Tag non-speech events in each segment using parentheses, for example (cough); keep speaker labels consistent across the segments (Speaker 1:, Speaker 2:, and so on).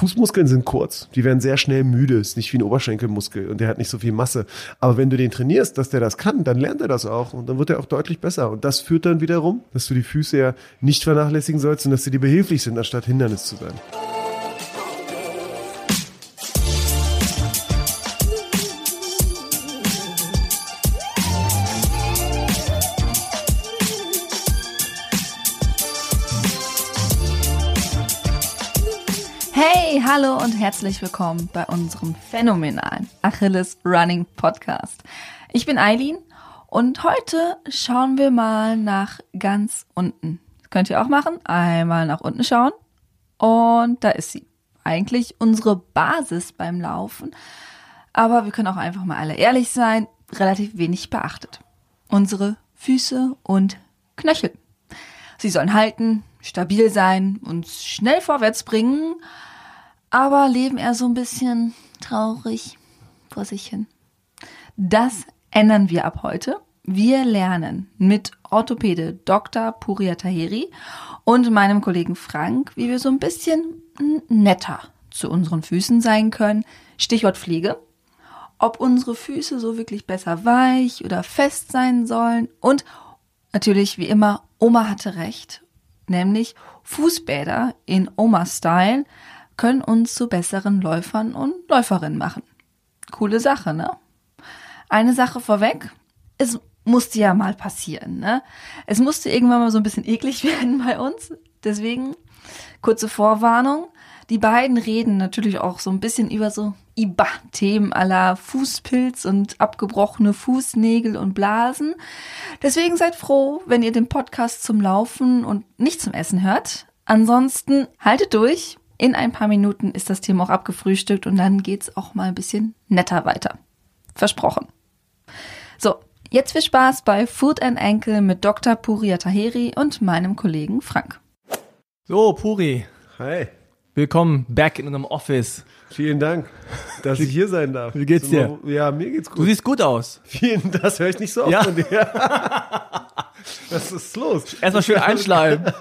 Speaker 1: Fußmuskeln sind kurz. Die werden sehr schnell müde. Ist nicht wie ein Oberschenkelmuskel und der hat nicht so viel Masse. Aber wenn du den trainierst, dass der das kann, dann lernt er das auch und dann wird er auch deutlich besser. Und das führt dann wiederum, dass du die Füße ja nicht vernachlässigen sollst und dass sie dir behilflich sind, anstatt Hindernis zu sein.
Speaker 2: Hallo und herzlich willkommen bei unserem phänomenalen Achilles Running Podcast. Ich bin Eileen und heute schauen wir mal nach ganz unten. Das könnt ihr auch machen. Einmal nach unten schauen und da ist sie. Eigentlich unsere Basis beim Laufen. Aber wir können auch einfach mal alle ehrlich sein, relativ wenig beachtet. Unsere Füße und Knöchel. Sie sollen halten, stabil sein, uns schnell vorwärts bringen, aber leben eher so ein bisschen traurig vor sich hin. Das ändern wir ab heute. Wir lernen mit Orthopäde Dr. Puria Taheri und meinem Kollegen Frank, wie wir so ein bisschen netter zu unseren Füßen sein können. Stichwort Pflege. Ob unsere Füße so wirklich besser weich oder fest sein sollen. Und natürlich, wie immer, Oma hatte recht. Nämlich Fußbäder in Oma-Style können uns zu besseren Läufern und Läuferinnen machen. Coole Sache, ne? Eine Sache vorweg. Es musste ja mal passieren, ne? Es musste irgendwann mal so ein bisschen eklig (laughs) werden bei uns. Deswegen kurze Vorwarnung. Die beiden reden natürlich auch so ein bisschen über so IBA-Themen aller Fußpilz und abgebrochene Fußnägel und Blasen. Deswegen seid froh, wenn ihr den Podcast zum Laufen und nicht zum Essen hört. Ansonsten haltet durch. In ein paar Minuten ist das Thema auch abgefrühstückt und dann geht's auch mal ein bisschen netter weiter. Versprochen. So, jetzt viel Spaß bei Food and Ankle mit Dr. Puria Taheri und meinem Kollegen Frank.
Speaker 3: So, Puri,
Speaker 1: Hi.
Speaker 3: Willkommen back in unserem Office.
Speaker 1: Vielen Dank, dass ich hier sein darf.
Speaker 3: Wie geht's dir?
Speaker 1: Ja, mir geht's
Speaker 3: Du
Speaker 1: gut.
Speaker 3: siehst gut aus.
Speaker 1: Vielen, das höre ich nicht so oft
Speaker 3: Ja.
Speaker 1: von dir. (laughs) Was ist los?
Speaker 3: Erstmal schön einschleimen. (laughs)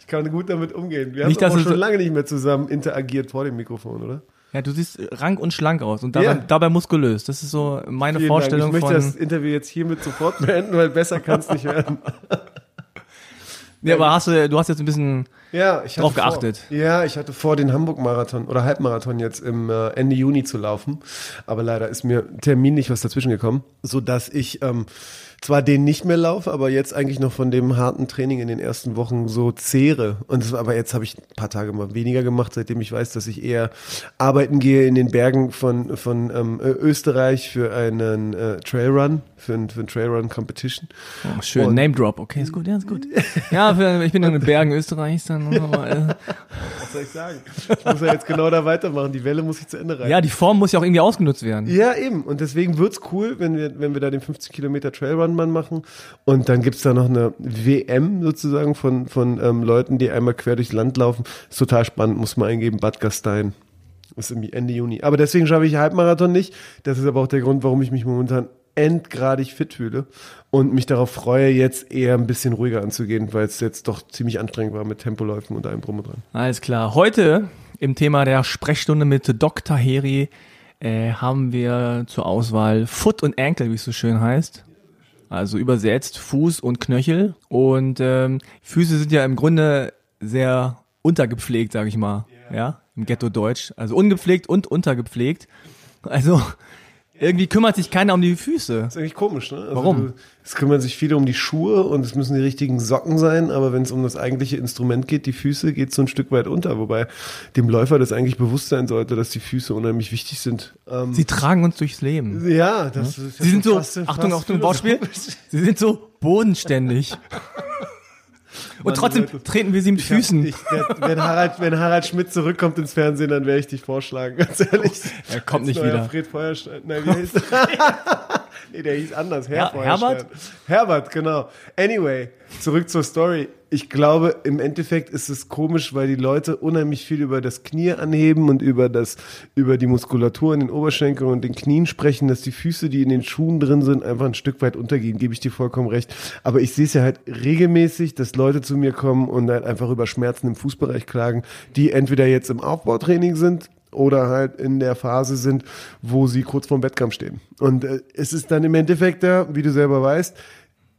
Speaker 1: Ich kann gut damit umgehen. Wir
Speaker 3: Nicht,
Speaker 1: haben auch schon lange nicht mehr zusammen interagiert vor dem Mikrofon, oder?
Speaker 3: Ja, du siehst rank und schlank aus und dabei,
Speaker 1: Ja.
Speaker 3: dabei muskulös. Das ist so meine
Speaker 1: Vielen
Speaker 3: Vorstellung
Speaker 1: Dank. Ich möchte das. Interview jetzt hiermit sofort beenden, weil besser kann es nicht werden.
Speaker 3: Ja, aber hast du, du hast jetzt ein bisschen.
Speaker 1: Ja, ich hatte
Speaker 3: Drauf
Speaker 1: vor,
Speaker 3: geachtet.
Speaker 1: Ja, ich hatte vor, den Hamburg-Marathon oder Halbmarathon jetzt im äh, Ende Juni zu laufen. Aber leider ist mir terminlich was dazwischen gekommen, sodass ich ähm, zwar den nicht mehr laufe, aber jetzt eigentlich noch von dem harten Training in den ersten Wochen so zehre. Und das, aber jetzt habe ich ein paar Tage mal weniger gemacht, seitdem ich weiß, dass ich eher arbeiten gehe in den Bergen von, von ähm, Österreich für einen äh, Trailrun, für ein, für ein Trailrun Competition.
Speaker 3: Oh, schön,
Speaker 1: Und-
Speaker 3: Name Drop. Okay, ist gut, ja, ist gut. (laughs) Ja, für, ich bin in den Bergen Österreichs dann. Aber, äh,
Speaker 1: Was soll ich sagen? Ich muss ja jetzt genau da weitermachen. Die Welle muss ich zu Ende reiten.
Speaker 3: ja, die Form muss ja auch irgendwie ausgenutzt werden.
Speaker 1: Ja, eben. Und deswegen wird's cool, wenn wir, wenn wir da den 50 Kilometer Trailrun mal machen. Und dann gibt's da noch eine WM sozusagen von, von ähm, Leuten, die einmal quer durchs Land laufen. Ist total spannend, muss man eingeben, Bad Gastein. Ist Ende Juni. Aber deswegen schaffe ich Halbmarathon nicht. Das ist aber auch der Grund, warum ich mich momentan endgradig fit fühle und mich darauf freue, jetzt eher ein bisschen ruhiger anzugehen, weil es jetzt doch ziemlich anstrengend war mit Tempoläufen und allem drum und dran.
Speaker 3: Alles klar. Heute im Thema der Sprechstunde mit Dr. Heri äh, haben wir zur Auswahl Foot und Ankle, wie es so schön heißt. Also übersetzt Fuß und Knöchel. Und ähm, Füße sind ja im Grunde sehr untergepflegt, sage ich mal. Ja, im Ghetto Deutsch. Also ungepflegt und untergepflegt. Also irgendwie kümmert sich keiner um die Füße.
Speaker 1: Das ist eigentlich komisch, ne? Also
Speaker 3: Warum?
Speaker 1: du- Es kümmern sich viele um die Schuhe und es müssen die richtigen Socken sein, aber wenn es um das eigentliche Instrument geht, die Füße, geht so ein Stück weit unter, wobei dem Läufer das eigentlich bewusst sein sollte, dass die Füße unheimlich wichtig sind. Ähm,
Speaker 3: Sie tragen uns durchs Leben.
Speaker 1: ja, das ist ja
Speaker 3: Sie sind so,
Speaker 1: fast-
Speaker 3: Achtung,
Speaker 1: fast
Speaker 3: Achtung, Wortspiel. Sie sind so bodenständig. (laughs) Und
Speaker 1: Mann,
Speaker 3: trotzdem
Speaker 1: Leute.
Speaker 3: treten wir sie mit Füßen.
Speaker 1: Ich, wenn, Harald, wenn Harald Schmidt zurückkommt ins Fernsehen, dann werde ich dich vorschlagen, ganz ehrlich.
Speaker 3: Er kommt
Speaker 1: Als
Speaker 3: nicht wieder.
Speaker 1: Fred Feuerstein. Nein, wie heißt er? (laughs) Nee, der hieß anders.
Speaker 3: Her Herbert?
Speaker 1: Herbert, genau. Anyway, zurück zur Story. Ich glaube, im Endeffekt ist es komisch, weil die Leute unheimlich viel über das Knie anheben und über das, über die Muskulatur in den Oberschenkeln und den Knien sprechen, dass die Füße, die in den Schuhen drin sind, einfach ein Stück weit untergehen, gebe ich dir vollkommen recht. Aber ich sehe es ja halt regelmäßig, dass Leute zu mir kommen und halt einfach über Schmerzen im Fußbereich klagen, die entweder jetzt im Aufbautraining sind, oder halt in der Phase sind, wo sie kurz vorm Wettkampf stehen. Und äh, es ist dann im Endeffekt da, wie du selber weißt,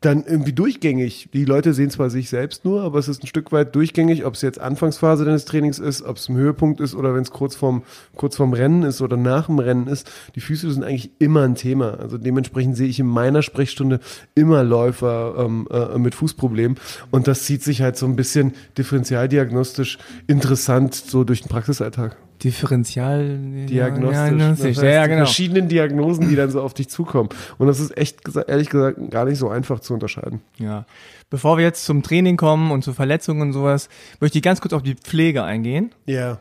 Speaker 1: dann irgendwie durchgängig. Die Leute sehen zwar sich selbst nur, aber es ist ein Stück weit durchgängig, ob es jetzt Anfangsphase deines Trainings ist, ob es im Höhepunkt ist oder wenn es kurz vorm, kurz vorm Rennen ist oder nach dem Rennen ist. Die Füße sind eigentlich immer ein Thema. Also dementsprechend sehe ich in meiner Sprechstunde immer Läufer ähm, äh, mit Fußproblemen und das zieht sich halt so ein bisschen differentialdiagnostisch interessant so durch den Praxisalltag.
Speaker 3: Differential
Speaker 1: Diagnostisch.
Speaker 3: Ja, ja, genau.
Speaker 1: verschiedenen Diagnosen, die dann so auf dich zukommen. Und das ist echt, ehrlich gesagt, gar nicht so einfach zu unterscheiden.
Speaker 3: Ja. Bevor wir jetzt zum Training kommen und zu Verletzungen und sowas, möchte ich ganz kurz auf die Pflege eingehen.
Speaker 1: Ja.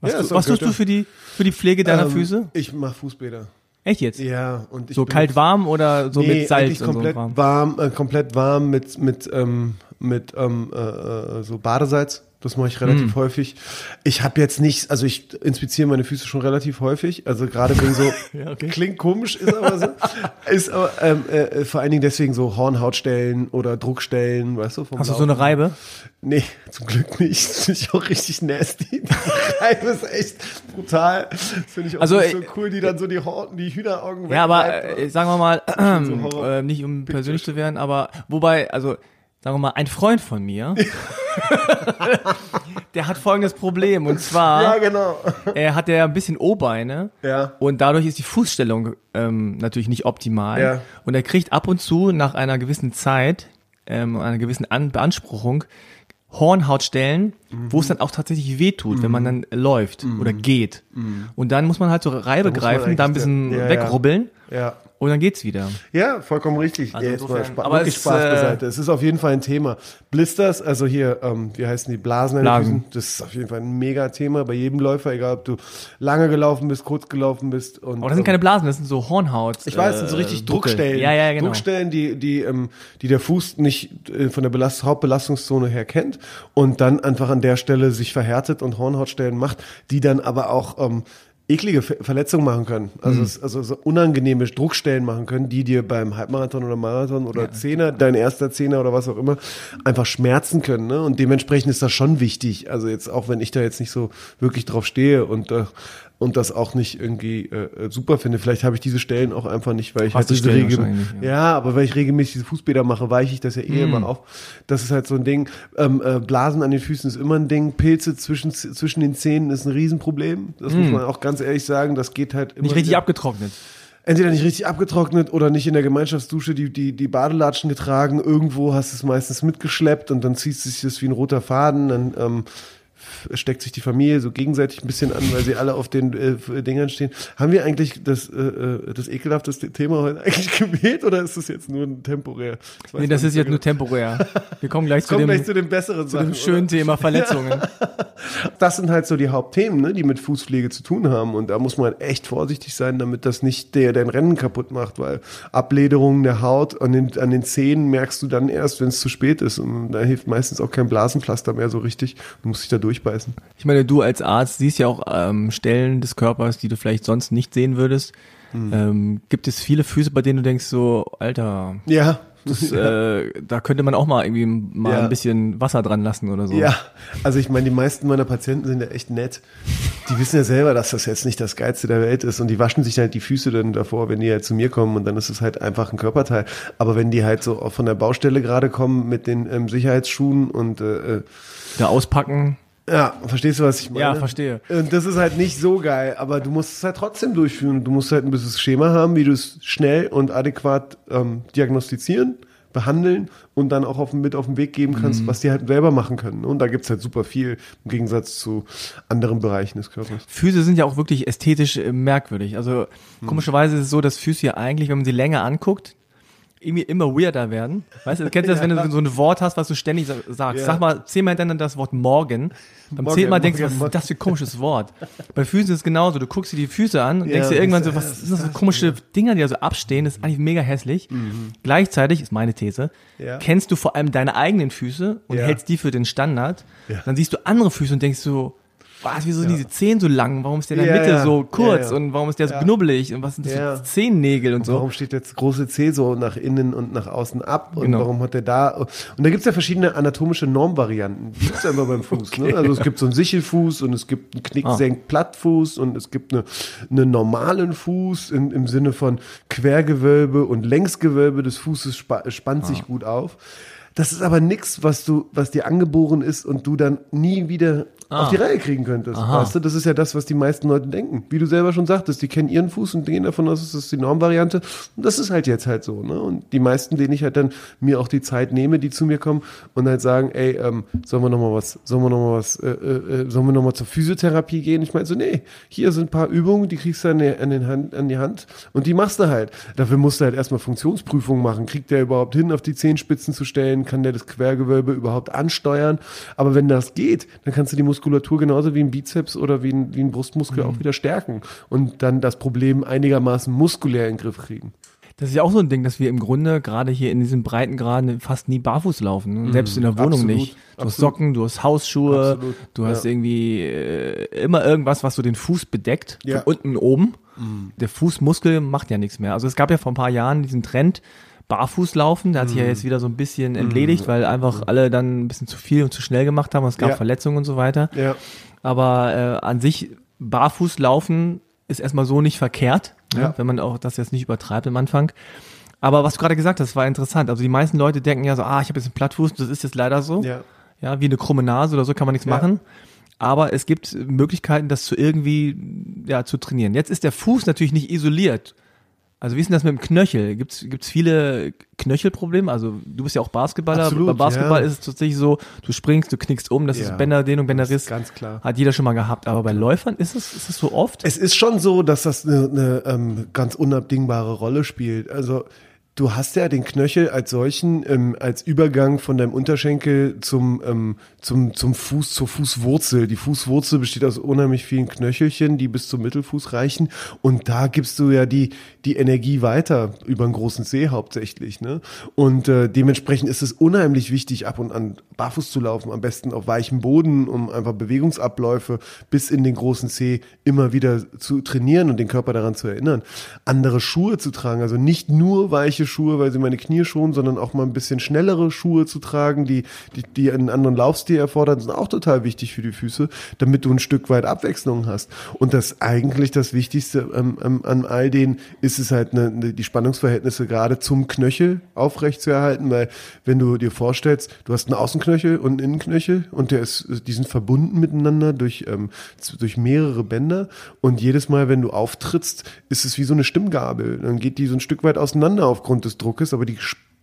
Speaker 3: Was,
Speaker 1: Ja, ist
Speaker 3: was tust du für die, für die Pflege deiner
Speaker 1: Ähm,
Speaker 3: Füße?
Speaker 1: Ich mache Fußbäder.
Speaker 3: Echt jetzt?
Speaker 1: Ja. Und ich
Speaker 3: so kalt warm oder so
Speaker 1: nee,
Speaker 3: mit Salz und so
Speaker 1: komplett
Speaker 3: warm?
Speaker 1: warm, äh, komplett warm mit mit ähm, mit ähm, äh, äh, so Badesalz. Das mache ich relativ
Speaker 3: Mm.
Speaker 1: häufig. Ich habe jetzt nicht, also ich inspiziere meine Füße schon relativ häufig. Also gerade wegen so (laughs)
Speaker 3: Ja, okay.
Speaker 1: klingt komisch, ist aber so. ist aber ähm, äh, vor allen Dingen deswegen so Hornhautstellen oder Druckstellen, weißt du? Vom
Speaker 3: Hast du so eine
Speaker 1: Laufen.
Speaker 3: Reibe?
Speaker 1: Nee, zum Glück nicht. (laughs) Das finde ich auch richtig nasty. Die Reibe ist echt brutal. Das finde ich auch
Speaker 3: Also,
Speaker 1: nicht so
Speaker 3: äh,
Speaker 1: cool, die dann so die, Horten, die Hühneraugen
Speaker 3: Ja, aber äh, sagen wir mal,
Speaker 1: so (clears throat)
Speaker 3: äh, nicht um persönlich zu werden, aber wobei, also sagen wir mal, ein Freund von mir, (laughs) der hat folgendes Problem und zwar
Speaker 1: ja, genau.
Speaker 3: er hat ja ein bisschen O-Beine
Speaker 1: Ja.
Speaker 3: und dadurch ist die Fußstellung ähm, natürlich nicht optimal
Speaker 1: Ja.
Speaker 3: und er kriegt ab und zu nach einer gewissen Zeit, ähm, einer gewissen An Beanspruchung Hornhautstellen, wo es dann auch tatsächlich wehtut, wenn man dann läuft oder geht. Und dann muss man halt so Reibe
Speaker 1: man
Speaker 3: greifen, da ein bisschen
Speaker 1: da- ja.
Speaker 3: wegrubbeln
Speaker 1: Ja.
Speaker 3: und dann geht's wieder.
Speaker 1: Ja, vollkommen richtig.
Speaker 3: Also
Speaker 1: ja, jetzt mal
Speaker 3: insofern-
Speaker 1: Spa
Speaker 3: aber
Speaker 1: wirklich
Speaker 3: es,
Speaker 1: Spaß
Speaker 3: äh,
Speaker 1: beiseite. Es ist auf jeden Fall ein Thema. Blisters, also hier, ähm, wie heißen die, Blasen
Speaker 3: Blasen.
Speaker 1: Das ist auf jeden Fall ein mega Thema bei jedem Läufer, egal ob du lange gelaufen bist, kurz gelaufen bist. Und,
Speaker 3: Aber das sind
Speaker 1: ähm,
Speaker 3: keine Blasen, das sind so Hornhaut.
Speaker 1: Ich weiß, das sind so richtig
Speaker 3: äh.
Speaker 1: Druckstellen.
Speaker 3: Ja, ja, genau.
Speaker 1: Druckstellen, die, die, ähm, die der Fuß nicht äh, von der Belast Hauptbelastungszone her kennt und dann einfach an der Stelle sich verhärtet und Hornhautstellen macht, die dann aber auch ähm, eklige Ver Verletzungen machen können. Also,
Speaker 3: Mhm.
Speaker 1: es, also so unangenehme Druckstellen machen können, die dir beim Halbmarathon oder Marathon oder Zehner, dein erster Zehner oder was auch immer, einfach schmerzen können. Ne? Und dementsprechend ist das schon wichtig. Also jetzt auch wenn ich da jetzt nicht so wirklich drauf stehe und äh, und das auch nicht irgendwie äh, super finde. Vielleicht habe ich diese Stellen auch einfach nicht, weil ich
Speaker 3: Hast
Speaker 1: halt
Speaker 3: die
Speaker 1: diese regel
Speaker 3: ja.
Speaker 1: ja. aber weil ich regelmäßig diese Fußbäder mache, weiche ich das ja eh
Speaker 3: Hm.
Speaker 1: immer auf. Das ist halt so ein Ding. Ähm, äh, Blasen an den Füßen ist immer ein Ding. Pilze zwischen, zwischen den Zähnen ist ein Riesenproblem. Das muss man auch ganz ehrlich sagen. Das geht halt immer
Speaker 3: Hm. Nicht richtig
Speaker 1: wieder-
Speaker 3: abgetrocknet.
Speaker 1: entweder nicht richtig abgetrocknet oder nicht in der Gemeinschaftsdusche die, die, die Badelatschen getragen. Irgendwo hast du es meistens mitgeschleppt und dann zieht sich das wie ein roter Faden. Dann ähm, steckt sich die Familie so gegenseitig ein bisschen an, weil sie alle auf den äh, Dingern stehen. Haben wir eigentlich das, äh, äh, das ekelhafteste Thema heute eigentlich (laughs) gewählt oder ist das jetzt nur ein temporär? weiß
Speaker 3: Nee, das ist jetzt
Speaker 1: so
Speaker 3: nur
Speaker 1: genau.
Speaker 3: temporär. Wir kommen gleich (laughs) zu
Speaker 1: Kommen
Speaker 3: dem,
Speaker 1: gleich zu den besseren
Speaker 3: zu
Speaker 1: Sachen.
Speaker 3: dem schönen
Speaker 1: oder?
Speaker 3: Thema (laughs) Verletzungen.
Speaker 1: Das sind halt so die Hauptthemen, ne, die mit Fußpflege zu tun haben. Und da muss man echt vorsichtig sein, damit das nicht der dein Rennen kaputt macht, weil Ablederungen der Haut an den, an den Zähnen merkst du dann erst, wenn es zu spät ist. Und da hilft meistens auch kein Blasenpflaster mehr so richtig. Du musst dich da durchbeißen.
Speaker 3: Ich meine, du als Arzt siehst ja auch ähm, Stellen des Körpers, die du vielleicht sonst nicht sehen würdest.
Speaker 1: Hm.
Speaker 3: Ähm, gibt es viele Füße, bei denen du denkst so, Alter,
Speaker 1: Ja.
Speaker 3: das, (laughs) äh, da könnte man auch mal irgendwie mal
Speaker 1: Ja.
Speaker 3: ein bisschen Wasser dran lassen oder so.
Speaker 1: Ja, also ich meine, die meisten meiner Patienten sind ja echt nett. Die wissen ja selber, dass das jetzt nicht das Geilste der Welt ist und die waschen sich halt die Füße dann davor, wenn die halt zu mir kommen und dann ist es halt einfach ein Körperteil. Aber wenn die halt so von der Baustelle gerade kommen mit den ähm, Sicherheitsschuhen und äh, äh,
Speaker 3: Da auspacken.
Speaker 1: Ja, verstehst du, was ich meine?
Speaker 3: Ja, verstehe.
Speaker 1: Und das ist halt nicht so geil, aber du musst es halt trotzdem durchführen. Du musst halt ein bisschen Schema haben, wie du es schnell und adäquat ähm, diagnostizieren, behandeln und dann auch auf, mit auf den Weg geben
Speaker 3: Mhm.
Speaker 1: kannst, was die halt selber machen können. Und da gibt's halt super viel im Gegensatz zu anderen Bereichen des Körpers.
Speaker 3: Füße sind ja auch wirklich ästhetisch äh, merkwürdig. Also
Speaker 1: Hm.
Speaker 3: komischerweise ist es so, dass Füße ja eigentlich, wenn man sie länger anguckt, irgendwie immer weirder werden. Weißt du, kennst du das, wenn du (laughs) so ein Wort hast, was du ständig sa- sagst?
Speaker 1: Ja.
Speaker 3: Sag mal zehnmal hintereinander das Wort morgen. Beim
Speaker 1: Morgen,
Speaker 3: zehnten Mal denkst du, was ist das für ein komisches Wort? Bei Füßen ist es genauso. Du guckst dir die Füße an und
Speaker 1: Ja,
Speaker 3: denkst dir irgendwann so, was sind das für komische Dinger, die da so abstehen? Das ist eigentlich mega hässlich. Gleichzeitig, ist meine These,
Speaker 1: Mhm. Ja.
Speaker 3: kennst du vor allem deine eigenen Füße und
Speaker 1: Ja.
Speaker 3: hältst die für den Standard.
Speaker 1: Ja.
Speaker 3: Dann siehst du andere Füße und denkst so, was, wieso sind diese Zehen so lang? Warum ist der in der
Speaker 1: Ja,
Speaker 3: Mitte
Speaker 1: ja.
Speaker 3: so kurz?
Speaker 1: Ja, ja.
Speaker 3: Und warum ist der so
Speaker 1: Ja.
Speaker 3: knubbelig? Und was sind das
Speaker 1: Ja.
Speaker 3: für Zehennägel und so?
Speaker 1: Warum steht jetzt große C so nach innen und nach außen ab? Und
Speaker 3: Genau.
Speaker 1: warum hat der da? Und da gibt's ja verschiedene anatomische Normvarianten. Die gibt's einfach beim Fuß. Ne? Also es gibt so einen Sichelfuß und es gibt einen Knicksenk-Plattfuß und es gibt eine, einen normalen Fuß im, im Sinne von Quergewölbe und Längsgewölbe des Fußes spa spannt sich gut auf. Das ist aber nix, was du, was dir angeboren ist und du dann nie wieder auf die Reihe kriegen könntest. Weißt du, das ist ja das, was die meisten Leute denken. Wie du selber schon sagtest, die kennen ihren Fuß und gehen davon aus, das ist die Normvariante. Und das ist halt jetzt halt so. Ne? Und die meisten, denen ich halt dann mir auch die Zeit nehme, die zu mir kommen und halt sagen, ey, ähm, sollen wir noch mal was, sollen wir noch mal was, äh, äh, sollen wir noch mal zur Physiotherapie gehen? Ich meine so, nee, hier sind ein paar Übungen, die kriegst du an, die- an, den Hand, an die Hand und die machst du halt. Dafür musst du halt erstmal Funktionsprüfungen machen. Kriegt der überhaupt hin, auf die Zehenspitzen zu stellen? Kann der das Quergewölbe überhaupt ansteuern? Aber wenn das geht, dann kannst du die Muskulatur genauso wie ein Bizeps oder wie ein, wie ein Brustmuskel auch wieder stärken und dann das Problem einigermaßen muskulär in den Griff kriegen.
Speaker 3: Das ist ja auch so ein Ding, dass wir im Grunde gerade hier in diesen Breitengraden fast nie barfuß laufen. ne? Selbst in der Wohnung
Speaker 1: absolut,
Speaker 3: nicht. Du hast
Speaker 1: absolut.
Speaker 3: Socken, du hast Hausschuhe,
Speaker 1: Absolut,
Speaker 3: du hast
Speaker 1: ja.
Speaker 3: irgendwie äh, immer irgendwas, was so den Fuß bedeckt,
Speaker 1: Ja.
Speaker 3: von unten und oben. Der Fußmuskel macht ja nichts mehr. Also es gab ja vor ein paar Jahren diesen Trend, Barfußlaufen, der hat sich
Speaker 1: Mhm.
Speaker 3: ja jetzt wieder so ein bisschen entledigt, weil einfach alle dann ein bisschen zu viel und zu schnell gemacht haben. und Es gab
Speaker 1: Ja.
Speaker 3: Verletzungen und so weiter.
Speaker 1: Ja.
Speaker 3: Aber äh, an sich barfuß laufen ist erstmal so nicht verkehrt,
Speaker 1: Ja.
Speaker 3: ja. wenn man auch das jetzt nicht übertreibt am Anfang. Aber was du gerade gesagt hast, war interessant. Also die meisten Leute denken ja so, ah, ich habe jetzt einen Plattfuß, das ist jetzt leider so.
Speaker 1: Ja.
Speaker 3: Ja, wie eine krumme Nase oder so kann man nichts
Speaker 1: Ja.
Speaker 3: machen. Aber es gibt Möglichkeiten, das zu irgendwie ja, zu trainieren. Jetzt ist der Fuß natürlich nicht isoliert. Also wie ist denn das mit dem Knöchel? Gibt's gibt's viele Knöchelprobleme? Also du bist ja auch Basketballer.
Speaker 1: Absolut,
Speaker 3: Bei Basketball
Speaker 1: ja.
Speaker 3: ist es tatsächlich so, du springst, du knickst um, das
Speaker 1: Ja.
Speaker 3: ist Bänderdehnung, Bänderriss.
Speaker 1: ganz klar.
Speaker 3: Hat jeder schon mal gehabt. Aber bei Läufern ist es, ist es so oft?
Speaker 1: Es ist schon so, dass das eine, eine ähm, ganz unabdingbare Rolle spielt. Also du hast ja den Knöchel als solchen ähm, als Übergang von deinem Unterschenkel zum ähm, zum zum Fuß zur Fußwurzel. Die Fußwurzel besteht aus unheimlich vielen Knöchelchen, die bis zum Mittelfuß reichen. Und da gibst du ja die die Energie weiter über einen großen See hauptsächlich. Ne? Und äh, dementsprechend ist es unheimlich wichtig, ab und an barfuß zu laufen, am besten auf weichem Boden, um einfach Bewegungsabläufe bis in den großen Zeh immer wieder zu trainieren und den Körper daran zu erinnern. Andere Schuhe zu tragen, also nicht nur weiche Schuhe, weil sie meine Knie schonen, sondern auch mal ein bisschen schnellere Schuhe zu tragen, die, die, die einen anderen Laufstil erfordern, sind auch total wichtig für die Füße, damit du ein Stück weit Abwechslung hast. Und das eigentlich das Wichtigste ähm, ähm, an all denen ist es halt eine, eine, die Spannungsverhältnisse gerade zum Knöchel aufrecht zu erhalten, weil wenn du dir vorstellst, du hast einen Außenknöchel und einen Innenknöchel und der ist, die sind verbunden miteinander durch, ähm, durch mehrere Bänder und jedes Mal, wenn du auftrittst, ist es wie so eine Stimmgabel. Dann geht die so ein Stück weit auseinander aufgrund des Druckes, aber die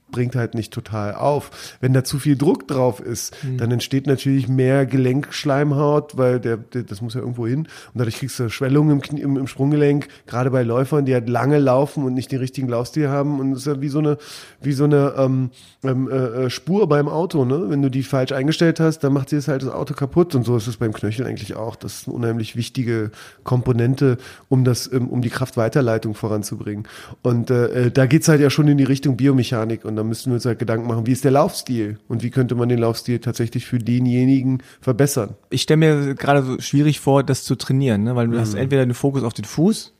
Speaker 1: springt halt nicht total auf. Wenn da zu viel Druck drauf ist, dann entsteht natürlich mehr Gelenkschleimhaut, weil der, der das muss ja irgendwo hin und dadurch kriegst du Schwellungen im, im, im Sprunggelenk, gerade bei Läufern, die halt lange laufen und nicht den richtigen Laufstil haben und es ist ja wie so eine wie so eine ähm, ähm, äh, äh, Spur beim Auto, ne? Wenn du die falsch eingestellt hast, dann macht sie das halt das Auto kaputt und so ist es beim Knöchel eigentlich auch. Das ist eine unheimlich wichtige Komponente, um das ähm, um die Kraftweiterleitung voranzubringen. Und äh, äh, da geht's halt ja schon in die Richtung Biomechanik und da müssen wir uns halt Gedanken machen, wie ist der Laufstil und wie könnte man den Laufstil tatsächlich für denjenigen verbessern.
Speaker 3: Ich stelle mir gerade so schwierig vor, das zu trainieren, ne? weil du hast entweder den Fokus auf den Fuß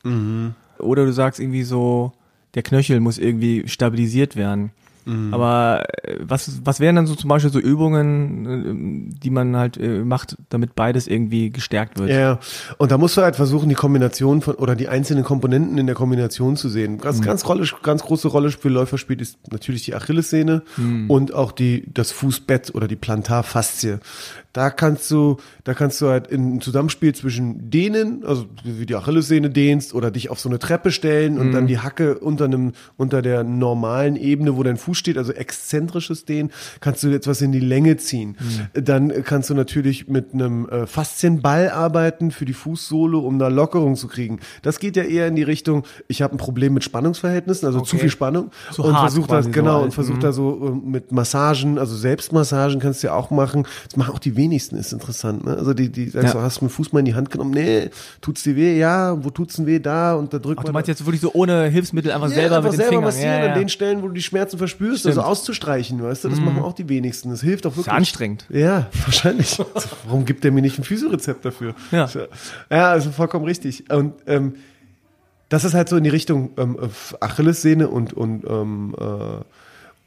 Speaker 3: oder du sagst irgendwie so, der Knöchel muss irgendwie stabilisiert werden. Aber äh, was, was wären dann so zum Beispiel so Übungen, äh, die man halt äh, macht, damit beides irgendwie gestärkt wird?
Speaker 1: Ja, und da musst du halt versuchen, die Kombination von oder die einzelnen Komponenten in der Kombination zu sehen. Ganz, ganz, Rolle, ganz große Rolle für Läufer spielt ist natürlich die Achillessehne und auch die, das Fußbett oder die Plantarfaszie. Da kannst du, da kannst du halt in Zusammenspiel zwischen dehnen, also wie die Achillessehne dehnst oder dich auf so eine Treppe stellen und dann die Hacke unter einem, unter der normalen Ebene, wo dein Fuß steht, also exzentrisches Dehnen, kannst du etwas in die Länge ziehen. Dann kannst du natürlich mit einem äh, Faszienball arbeiten für die Fußsohle, um da Lockerung zu kriegen. Das geht ja eher in die Richtung, ich habe ein Problem mit Spannungsverhältnissen, also zu
Speaker 3: Okay.
Speaker 1: viel Spannung
Speaker 3: Zu
Speaker 1: und versuch das
Speaker 3: so
Speaker 1: genau
Speaker 3: als-
Speaker 1: und versuch
Speaker 3: mhm.
Speaker 1: da so äh, mit Massagen, also Selbstmassagen kannst du ja auch machen. Das machen auch die wenigsten, ist interessant. Ne? Also die, die sagst
Speaker 3: Ja.
Speaker 1: du, hast du einen Fuß mal in die Hand genommen, nee, tut's dir weh, ja, wo tut's denn weh, da und da drückt
Speaker 3: Ach, du
Speaker 1: man.
Speaker 3: meinst jetzt wirklich so ohne Hilfsmittel einfach
Speaker 1: ja,
Speaker 3: selber
Speaker 1: einfach
Speaker 3: mit den
Speaker 1: selber
Speaker 3: Fingern.
Speaker 1: massieren
Speaker 3: ja, ja.
Speaker 1: an den Stellen, wo du die Schmerzen verspürst,
Speaker 3: Stimmt. Mhm.
Speaker 1: also auszustreichen, weißt du, das machen auch die wenigsten. Das hilft auch
Speaker 3: Ist
Speaker 1: wirklich.
Speaker 3: ja anstrengend.
Speaker 1: Ja, (laughs) wahrscheinlich. Warum gibt der mir nicht ein Physiorezept dafür?
Speaker 3: Ja.
Speaker 1: Ja, also vollkommen richtig. Und ähm, das ist halt so in die Richtung ähm, Achillessehne und und ähm, äh,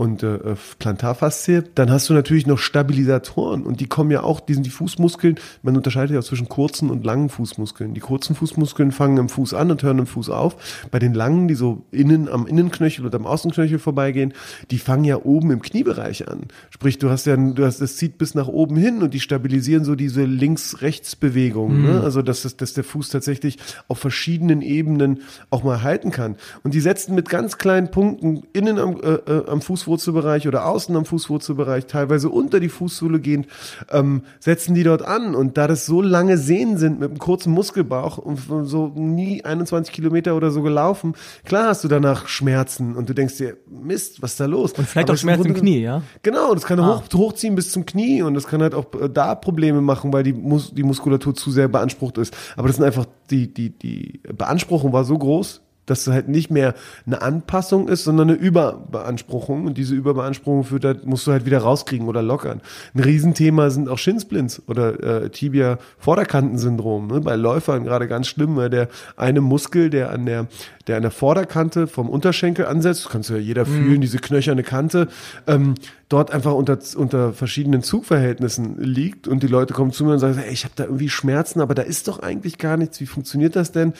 Speaker 1: und äh, Plantarfaszie. Dann hast du natürlich noch Stabilisatoren und die kommen ja auch, die sind die Fußmuskeln. Man unterscheidet ja auch zwischen kurzen und langen Fußmuskeln. Die kurzen Fußmuskeln fangen im Fuß an und hören im Fuß auf. Bei den langen, die so innen am Innenknöchel und am Außenknöchel vorbeigehen, die fangen ja oben im Kniebereich an. Sprich, du hast ja, du hast, das zieht bis nach oben hin und die stabilisieren so diese Links-Rechts-Bewegung. Ne? Also, dass, das, dass der Fuß tatsächlich auf verschiedenen Ebenen auch mal halten kann. Und die setzen mit ganz kleinen Punkten innen am, äh, äh, am Fußwurzelbereich oder außen am Fußwurzelbereich, teilweise unter die Fußsohle gehend, ähm, setzen die dort an. Und da das so lange Sehnen sind mit einem kurzen Muskelbauch und so nie 21 Kilometer oder so gelaufen, klar hast du danach Schmerzen und du denkst dir, Mist, was ist da los?
Speaker 3: Und vielleicht
Speaker 1: Aber
Speaker 3: auch Schmerzen im
Speaker 1: Grunde-
Speaker 3: Knie, ja?
Speaker 1: Genau, das kann
Speaker 3: Ah.
Speaker 1: hoch, hochziehen bis zum Knie und das kann halt auch äh, da Probleme machen, weil die, Mus die Muskulatur zu sehr beansprucht ist. Aber das sind einfach, die, die, die Beanspruchung war so groß, dass es halt nicht mehr eine Anpassung ist, sondern eine Überbeanspruchung. Und diese Überbeanspruchung führt halt, musst du halt wieder rauskriegen oder lockern. Ein Riesenthema sind auch Shinsplints oder äh, Tibia-Vorderkantensyndrom. Ne? Bei Läufern gerade ganz schlimm, weil der eine Muskel, der an der, der an der Vorderkante vom Unterschenkel ansetzt, kannst du ja jeder fühlen, diese knöcherne Kante, ähm, dort einfach unter, unter verschiedenen Zugverhältnissen liegt und die Leute kommen zu mir und sagen, ey, ich habe da irgendwie Schmerzen, aber da ist doch eigentlich gar nichts. Wie funktioniert das denn?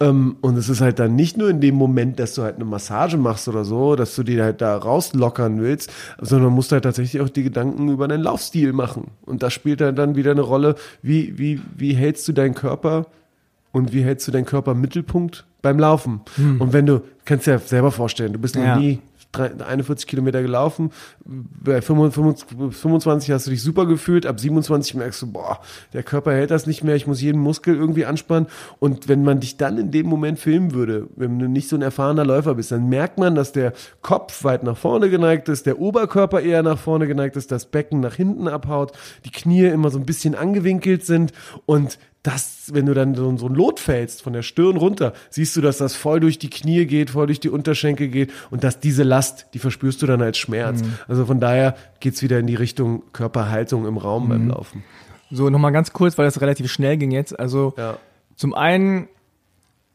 Speaker 1: Ähm, und es ist halt dann nicht nur in dem Moment, dass du halt eine Massage machst oder so, dass du die halt da rauslockern willst, sondern musst halt tatsächlich auch die Gedanken über deinen Laufstil machen. Und das spielt halt dann wieder eine Rolle, wie, wie, wie hältst du deinen Körper und wie hältst du deinen Körper im Mittelpunkt beim Laufen? Und wenn du, kannst dir ja selber vorstellen, du bist noch
Speaker 3: Ja.
Speaker 1: nie 41 Kilometer gelaufen, bei 25, 25 hast du dich super gefühlt, ab 27 merkst du, boah, der Körper hält das nicht mehr, ich muss jeden Muskel irgendwie anspannen. Und wenn man dich dann in dem Moment filmen würde, wenn du nicht so ein erfahrener Läufer bist, dann merkt man, dass der Kopf weit nach vorne geneigt ist, der Oberkörper eher nach vorne geneigt ist, das Becken nach hinten abhaut, die Knie immer so ein bisschen angewinkelt sind. Und das, wenn du dann so, so ein Lot fällst, von der Stirn runter, siehst du, dass das voll durch die Knie geht, voll durch die Unterschenkel geht und dass diese Last, die verspürst du dann als Schmerz. Also von daher geht's wieder in die Richtung Körperhaltung im Raum beim Laufen.
Speaker 3: So, nochmal ganz kurz, weil das relativ schnell ging jetzt. Also,
Speaker 1: Ja.
Speaker 3: zum einen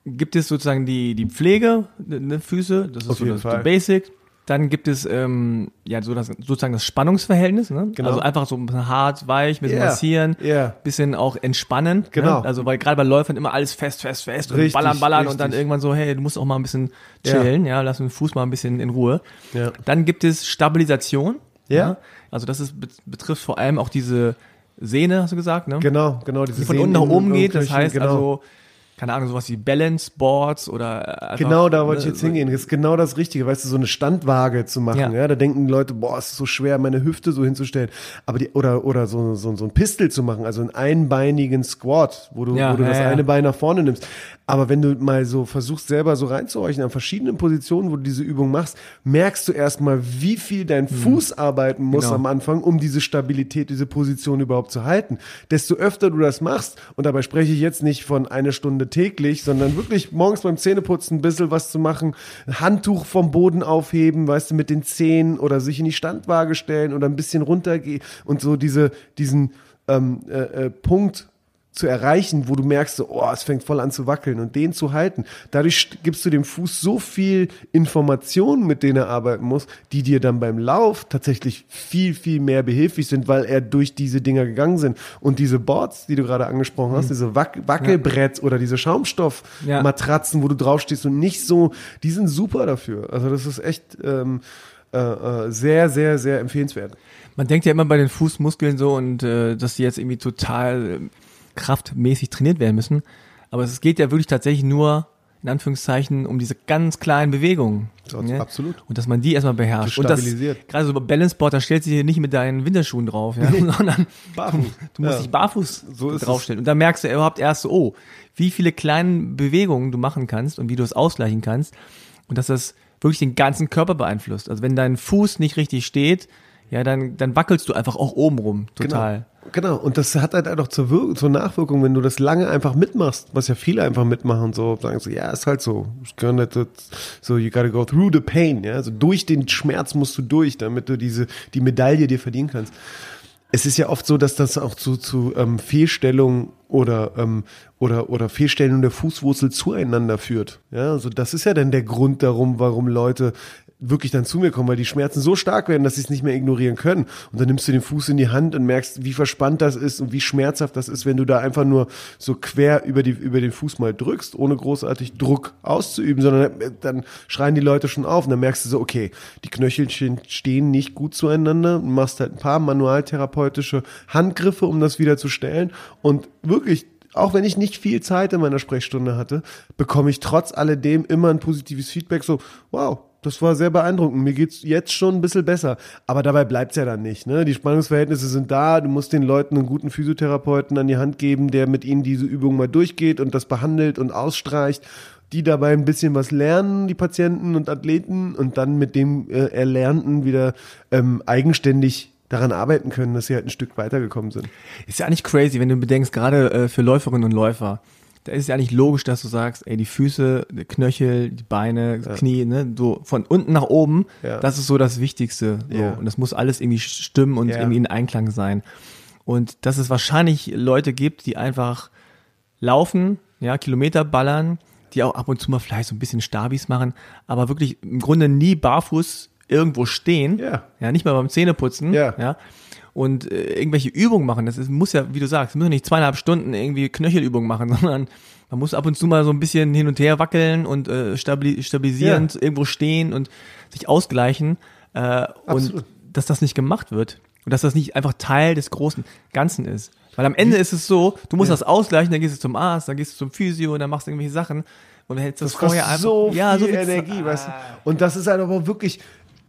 Speaker 3: gibt es sozusagen die, die Pflege der der Füße, das ist
Speaker 1: Auf
Speaker 3: so
Speaker 1: jeden
Speaker 3: das, Basic. Dann gibt es ähm, ja so das, sozusagen das Spannungsverhältnis, ne?
Speaker 1: Genau.
Speaker 3: Also einfach so ein bisschen hart, weich, ein bisschen
Speaker 1: Ja,
Speaker 3: massieren,
Speaker 1: ja.
Speaker 3: bisschen auch entspannen.
Speaker 1: Genau.
Speaker 3: Ne? Also weil gerade bei Läufern immer alles fest, fest, fest und
Speaker 1: Richtig,
Speaker 3: ballern, ballern und dann
Speaker 1: richtig.
Speaker 3: irgendwann so, hey, du musst auch mal ein bisschen
Speaker 1: Ja.
Speaker 3: chillen, ja, lass den Fuß mal ein bisschen in Ruhe.
Speaker 1: Ja.
Speaker 3: Dann gibt es Stabilisation.
Speaker 1: Ja.
Speaker 3: Also das ist, bet- betrifft vor allem auch diese Sehne, hast du gesagt, ne?
Speaker 1: Genau, genau. Diese
Speaker 3: die von unten nach oben geht. Das heißt
Speaker 1: genau.
Speaker 3: also, keine Ahnung, sowas wie Balance Boards oder äh, einfach,
Speaker 1: Genau, da wollte ich
Speaker 3: ne,
Speaker 1: jetzt
Speaker 3: so-
Speaker 1: hingehen. Das ist genau das Richtige, weißt du, so eine Standwaage zu machen.
Speaker 3: Ja.
Speaker 1: Ja, da denken die Leute, boah, es ist so schwer, meine Hüfte so hinzustellen. Aber die, oder, oder so, so, so ein Pistol zu machen, also einen einbeinigen Squat, wo du,
Speaker 3: Ja,
Speaker 1: wo du
Speaker 3: ja,
Speaker 1: das eine Bein nach vorne nimmst. Aber wenn du mal so versuchst, selber so reinzuhorchen an verschiedenen Positionen, wo du diese Übung machst, merkst du erstmal, wie viel dein Fuß arbeiten muss
Speaker 3: Genau.
Speaker 1: am Anfang, um diese Stabilität, diese Position überhaupt zu halten. Desto öfter du das machst, und dabei spreche ich jetzt nicht von eine Stunde täglich, sondern wirklich morgens beim Zähneputzen ein bisschen was zu machen, ein Handtuch vom Boden aufheben, weißt du, mit den Zehen oder sich in die Standwaage stellen oder ein bisschen runtergehen und so diese, diesen ähm, äh, äh, Punkt zu erreichen, wo du merkst, so, oh, es fängt voll an zu wackeln und den zu halten. Dadurch st- gibst du dem Fuß so viel Informationen, mit denen er arbeiten muss, die dir dann beim Lauf tatsächlich viel, viel mehr behilflich sind, weil er durch diese Dinger gegangen sind. Und diese Boards, die du gerade angesprochen hast, diese Wac Wackelbretts oder diese Schaumstoffmatratzen, wo du draufstehst und nicht so, die sind super dafür. Also das ist echt ähm, äh, äh, sehr, sehr, sehr empfehlenswert.
Speaker 3: Man denkt ja immer bei den Fußmuskeln so und äh, dass die jetzt irgendwie total kraftmäßig trainiert werden müssen. Aber es geht ja wirklich tatsächlich nur, in Anführungszeichen, um diese ganz kleinen Bewegungen. Ne?
Speaker 1: Absolut.
Speaker 3: Und dass man die erstmal beherrscht.
Speaker 1: Das
Speaker 3: Und das,
Speaker 1: stabilisiert.
Speaker 3: gerade so Balanceboard, da stellst du dich nicht mit deinen Winterschuhen drauf, ja, (laughs) sondern
Speaker 1: Barfuß.
Speaker 3: du musst
Speaker 1: Ja.
Speaker 3: dich barfuß
Speaker 1: So
Speaker 3: draufstellen. Und da merkst du überhaupt erst so, oh, wie viele kleine Bewegungen du machen kannst und wie du es ausgleichen kannst. Und dass das wirklich den ganzen Körper beeinflusst. Also wenn dein Fuß nicht richtig steht, ja, dann, dann wackelst du einfach auch oben rum, total.
Speaker 1: Genau. genau. Und das hat halt auch zur, Wir zur Nachwirkung, wenn du das lange einfach mitmachst, was ja viele einfach mitmachen, so sagen so, ja, ist halt so. So, you gotta go through the pain, ja. Also durch den Schmerz musst du durch, damit du diese, die Medaille dir verdienen kannst. Es ist ja oft so, dass das auch zu, zu ähm, Fehlstellungen oder, ähm, oder, oder Fehlstellungen der Fußwurzel zueinander führt. Ja, also das ist ja dann der Grund darum, warum Leute wirklich dann zu mir kommen, weil die Schmerzen so stark werden, dass sie es nicht mehr ignorieren können. Und dann nimmst du den Fuß in die Hand und merkst, wie verspannt das ist und wie schmerzhaft das ist, wenn du da einfach nur so quer über, die, über den Fuß mal drückst, ohne großartig Druck auszuüben, sondern äh, dann schreien die Leute schon auf und dann merkst du so, okay, die Knöchelchen stehen nicht gut zueinander, machst halt ein paar manualtherapeutische Handgriffe, um das wieder zu stellen und wirklich auch wenn ich nicht viel Zeit in meiner Sprechstunde hatte, bekomme ich trotz alledem immer ein positives Feedback, so, wow, das war sehr beeindruckend. Mir geht's jetzt schon ein bisschen besser. Aber dabei bleibt's ja dann nicht. Ne? Die Spannungsverhältnisse sind da. Du musst den Leuten einen guten Physiotherapeuten an die Hand geben, der mit ihnen diese Übung mal durchgeht und das behandelt und ausstreicht. Die dabei ein bisschen was lernen, die Patienten und Athleten, und dann mit dem äh, Erlernten wieder ähm, eigenständig daran arbeiten können, dass sie halt ein Stück weitergekommen sind.
Speaker 3: Ist ja eigentlich crazy, wenn du bedenkst, gerade äh, für Läuferinnen und Läufer, da ist ja eigentlich logisch, dass du sagst, ey, die Füße, die Knöchel, die Beine, Knie, ne, so von unten nach oben,
Speaker 1: Ja.
Speaker 3: das ist so das Wichtigste. So.
Speaker 1: Ja.
Speaker 3: Und das muss alles irgendwie stimmen und
Speaker 1: Ja.
Speaker 3: irgendwie in Einklang sein. Und dass es wahrscheinlich Leute gibt, die einfach laufen, ja, Kilometer ballern, die auch ab und zu mal vielleicht so ein bisschen Stabis machen, aber wirklich im Grunde nie barfuß irgendwo stehen.
Speaker 1: Ja.
Speaker 3: Ja, nicht mal beim Zähneputzen.
Speaker 1: Ja.
Speaker 3: Ja und äh, irgendwelche Übungen machen. Das ist, muss ja, wie du sagst, müssen nicht zweieinhalb Stunden irgendwie Knöchelübungen machen, (laughs) sondern man muss ab und zu mal so ein bisschen hin und her wackeln und äh, stabili stabilisierend irgendwo stehen und sich ausgleichen. Äh, und dass das nicht gemacht wird. Und dass das nicht einfach Teil des großen Ganzen ist. Weil am Ende ist es so, du musst das ausgleichen, dann gehst du zum Arzt, dann gehst du zum Physio und dann machst du irgendwelche Sachen und dann hältst du das,
Speaker 1: Das
Speaker 3: vorher einfach.
Speaker 1: so
Speaker 3: ja,
Speaker 1: viel
Speaker 3: so viel
Speaker 1: Energie, weißt du. Und das ist halt aber wirklich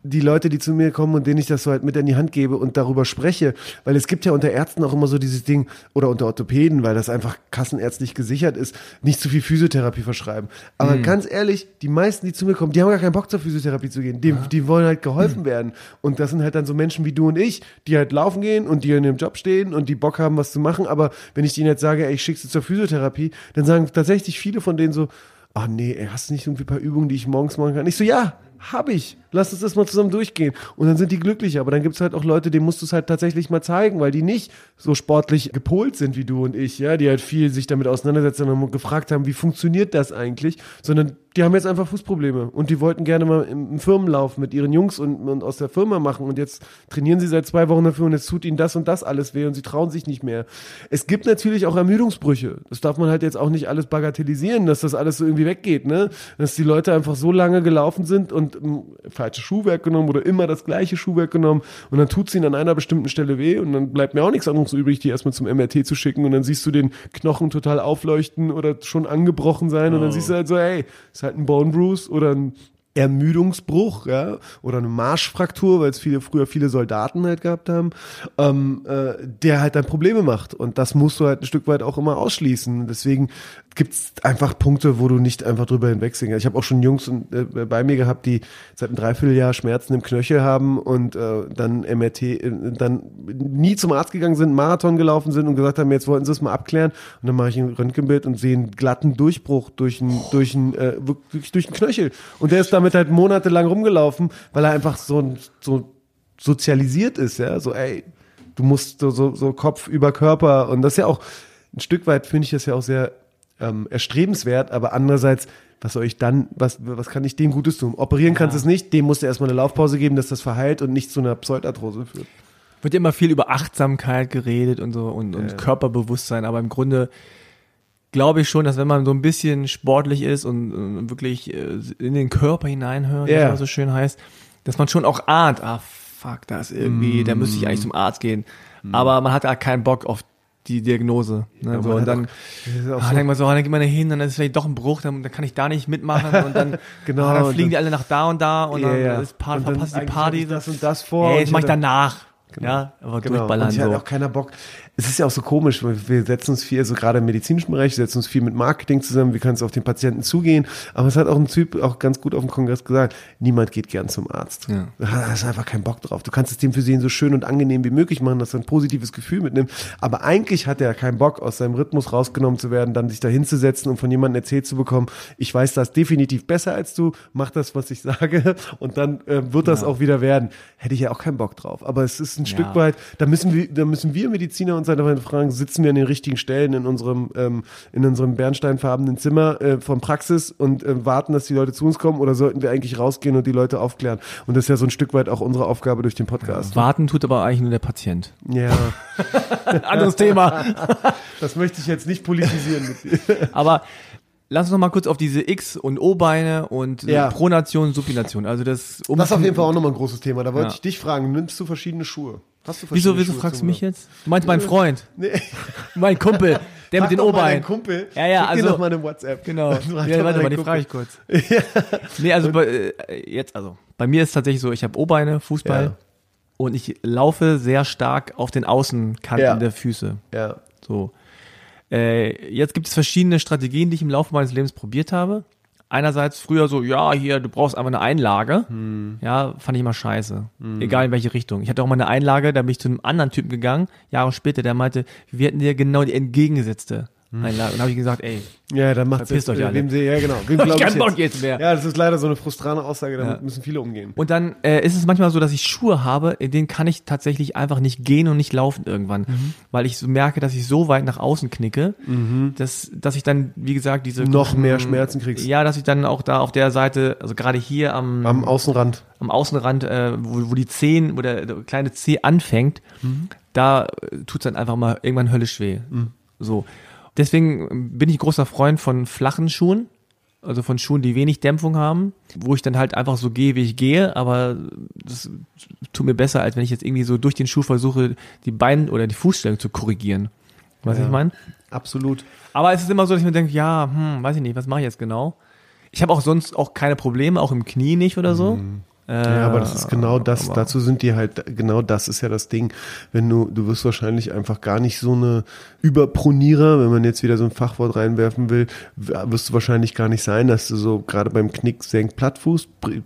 Speaker 1: die Leute, die zu mir kommen und denen ich das so halt mit in die Hand gebe und darüber spreche, weil es gibt ja unter Ärzten auch immer so dieses Ding oder unter Orthopäden, weil das einfach kassenärztlich gesichert ist, nicht zu viel Physiotherapie verschreiben. Aber
Speaker 3: Mhm.
Speaker 1: ganz ehrlich, die meisten, die zu mir kommen, die haben gar keinen Bock zur Physiotherapie zu gehen. Die, die wollen halt geholfen werden. Und das sind halt dann so Menschen wie du und ich, die halt laufen gehen und die in ihrem Job stehen und die Bock haben, was zu machen. Aber wenn ich denen jetzt sage, ey, ich schick's dir zur Physiotherapie, dann sagen tatsächlich viele von denen so, ach nee, ey, hast du nicht irgendwie ein paar Übungen, die ich morgens machen kann? Ich so, ja, hab ich. Lass uns das mal zusammen durchgehen. Und dann sind die glücklich. Aber dann gibt's halt auch Leute, denen musst du es halt tatsächlich mal zeigen, weil die nicht so sportlich gepolt sind wie du und ich, ja, die halt viel sich damit auseinandersetzen und gefragt haben, wie funktioniert das eigentlich, sondern die haben jetzt einfach Fußprobleme und die wollten gerne mal im Firmenlauf mit ihren Jungs und, und aus der Firma machen und jetzt trainieren sie seit zwei Wochen dafür und jetzt tut ihnen das und das alles weh und sie trauen sich nicht mehr. Es gibt natürlich auch Ermüdungsbrüche. Das darf man halt jetzt auch nicht alles bagatellisieren, dass das alles so irgendwie weggeht, ne? Dass die Leute einfach so lange gelaufen sind und ähm, falsches Schuhwerk genommen oder immer das gleiche Schuhwerk genommen und dann tut es ihnen an einer bestimmten Stelle weh und dann bleibt mir auch nichts anderes übrig, die erstmal zum MRT zu schicken und dann siehst du den Knochen total aufleuchten oder schon angebrochen sein und dann siehst du halt so, hey, ist halt ein Bone Bruise oder ein Ermüdungsbruch, ja, oder eine Marschfraktur, weil es viele früher viele Soldaten halt gehabt haben, ähm, äh, der halt dann Probleme macht. Und das musst du halt ein Stück weit auch immer ausschließen. Deswegen gibt's einfach Punkte, wo du nicht einfach drüber hinwegsehen kannst. Ich habe auch schon Jungs und, äh, bei mir gehabt, die seit einem Dreivierteljahr Schmerzen im Knöchel haben und äh, dann MRT, äh, dann nie zum Arzt gegangen sind, einen Marathon gelaufen sind und gesagt haben, jetzt wollten sie es mal abklären. Und dann mache ich ein Röntgenbild und sehe einen glatten Durchbruch durch einen, durch einen, äh, wirklich durch den Knöchel. Und der ist damit halt monatelang rumgelaufen, weil er einfach so, ein- so sozialisiert ist, ja, so ey, du musst so, so Kopf über Körper und das ist ja auch ein Stück weit finde ich das ja auch sehr ähm, erstrebenswert, aber andererseits, was soll ich dann, was, was kann ich dem Gutes tun? Operieren kannst du es nicht, dem musst du erstmal eine Laufpause geben, dass das verheilt und nicht zu einer Pseudarthrose führt.
Speaker 3: wird immer viel über Achtsamkeit geredet und so und, und Körperbewusstsein, aber im Grunde glaube ich schon, dass wenn man so ein bisschen sportlich ist und, und wirklich äh, in den Körper hineinhört, wie
Speaker 1: Ja.
Speaker 3: es immer so schön heißt, dass man schon auch ahnt, ah fuck, da ist irgendwie, da müsste ich eigentlich zum Arzt gehen. Aber man hat ja keinen Bock auf die Diagnose. Ne?
Speaker 1: Ja,
Speaker 3: so, und
Speaker 1: hat
Speaker 3: dann,
Speaker 1: auch- auch
Speaker 3: ah,
Speaker 1: so-
Speaker 3: mal so, ah, dann geht man da hin, dann ist vielleicht doch ein Bruch, dann, dann kann ich da nicht mitmachen und dann, (laughs)
Speaker 1: Genau,
Speaker 3: ah, dann
Speaker 1: und
Speaker 3: fliegen
Speaker 1: dann-
Speaker 3: die alle nach da und da und dann
Speaker 1: Ja, ja.
Speaker 3: ist Part,
Speaker 1: Und dann
Speaker 3: verpasst die Party.
Speaker 1: das und das vor
Speaker 3: Ey,
Speaker 1: und
Speaker 3: jetzt mach ich danach. Ja, aber
Speaker 1: Genau.
Speaker 3: durchballern
Speaker 1: Und ich hatte
Speaker 3: so.
Speaker 1: auch keiner Bock. Es ist ja auch so komisch, weil wir setzen uns viel, also gerade im medizinischen Bereich, setzen uns viel mit Marketing zusammen, wie kann es auf den Patienten zugehen. Aber es hat auch ein Typ auch ganz gut auf dem Kongress gesagt, niemand geht gern zum Arzt.
Speaker 3: Ja.
Speaker 1: Da hast du einfach keinen Bock drauf. Du kannst es dem für sie so schön und angenehm wie möglich machen, dass er ein positives Gefühl mitnimmt. Aber eigentlich hat er keinen Bock, aus seinem Rhythmus rausgenommen zu werden, dann sich da hinzusetzen und von jemandem erzählt zu bekommen, ich weiß das definitiv besser als du, mach das, was ich sage (laughs) und dann äh, wird das auch wieder werden. Hätte ich ja auch keinen Bock drauf. Aber es ist ein
Speaker 3: Ja.
Speaker 1: Stück weit, da müssen wir, da müssen wir Mediziner uns einfach fragen, sitzen wir an den richtigen Stellen in unserem, ähm, in unserem bernsteinfarbenen Zimmer äh, von Praxis und äh, warten, dass die Leute zu uns kommen oder sollten wir eigentlich rausgehen und die Leute aufklären? Und das ist ja so ein Stück weit auch unsere Aufgabe durch den Podcast.
Speaker 3: Warten tut aber eigentlich nur der Patient.
Speaker 1: Ja, (laughs)
Speaker 3: Anderes Thema. (laughs)
Speaker 1: das möchte ich jetzt nicht politisieren mit dir. (laughs)
Speaker 3: Aber lass uns noch mal kurz auf diese X- und O-Beine und
Speaker 1: Ja.
Speaker 3: Pronation, Supination. Also das, um
Speaker 1: Das ist auf jeden Fall auch nochmal ein großes Thema. Da wollte
Speaker 3: Ja.
Speaker 1: ich dich fragen, nimmst du verschiedene Schuhe? Hast du
Speaker 3: Wieso, wieso
Speaker 1: Schuhe
Speaker 3: fragst du mich jetzt? Du meinst meinen Freund,
Speaker 1: Nee. (laughs)
Speaker 3: mein Kumpel, der
Speaker 1: Frag
Speaker 3: mit den O-Beinen.
Speaker 1: Kumpel.
Speaker 3: Ja, ja,
Speaker 1: Schick dir
Speaker 3: also-
Speaker 1: doch mal eine WhatsApp.
Speaker 3: Genau. (laughs) Ja, warte mal, die frage ich kurz. (laughs) Nee, also bei, äh, jetzt, also bei mir ist tatsächlich so, ich habe O-Beine, Fußball
Speaker 1: Ja.
Speaker 3: und ich laufe sehr stark auf den Außenkanten
Speaker 1: Ja.
Speaker 3: der Füße.
Speaker 1: Ja.
Speaker 3: So. Äh, jetzt gibt es verschiedene Strategien, die ich im Laufe meines Lebens probiert habe. Einerseits früher so, ja, hier, du brauchst einfach eine Einlage.
Speaker 1: Hm.
Speaker 3: Ja, fand ich immer scheiße. Egal in welche Richtung. Ich hatte auch mal eine Einlage, da bin ich zu einem anderen Typen gegangen, Jahre später, der meinte, wir hätten dir genau die entgegengesetzte Einlage. Und da habe ich gesagt, ey,
Speaker 1: Ja, dann macht
Speaker 3: Verpisst euch alle.
Speaker 1: Wem sie, ja, genau. Wem (laughs)
Speaker 3: ich
Speaker 1: ich
Speaker 3: Bock
Speaker 1: jetzt?
Speaker 3: mehr.
Speaker 1: Ja, das ist leider so eine frustrane Aussage, damit
Speaker 3: Ja.
Speaker 1: müssen viele umgehen.
Speaker 3: Und dann äh, ist es manchmal so, dass ich Schuhe habe, in denen kann ich tatsächlich einfach nicht gehen und nicht laufen irgendwann,
Speaker 1: Mhm.
Speaker 3: weil ich so merke, dass ich so weit nach außen knicke, dass, dass ich dann, wie gesagt, diese
Speaker 1: Noch mehr Schmerzen kriegst.
Speaker 3: Ja, dass ich dann auch da auf der Seite, also gerade hier am,
Speaker 1: Am Außenrand.
Speaker 3: am Außenrand, äh, wo, wo die Zehen, wo der, der kleine Zeh anfängt,
Speaker 1: Mhm.
Speaker 3: da tut es dann einfach mal irgendwann höllisch weh. So. Deswegen bin ich großer Freund von flachen Schuhen, also von Schuhen, die wenig Dämpfung haben, wo ich dann halt einfach so gehe, wie ich gehe, aber das tut mir besser, als wenn ich jetzt irgendwie so durch den Schuh versuche, die Bein- oder die Fußstellung zu korrigieren. Weißt du,
Speaker 1: Ja.
Speaker 3: ich meine?
Speaker 1: Absolut.
Speaker 3: Aber es ist immer so, dass ich mir denke, ja, hm, weiß ich nicht, was mache ich jetzt genau? Ich habe auch sonst auch keine Probleme, auch im Knie nicht oder so. Äh,
Speaker 1: Ja, aber das ist genau das,
Speaker 3: aber-
Speaker 1: dazu sind die halt, genau das ist ja das Ding. Wenn du, du wirst wahrscheinlich einfach gar nicht so eine Überpronierer, wenn man jetzt wieder so ein Fachwort reinwerfen will, wirst du wahrscheinlich gar nicht sein, dass du so gerade beim Knick senkt Plattfuß, br-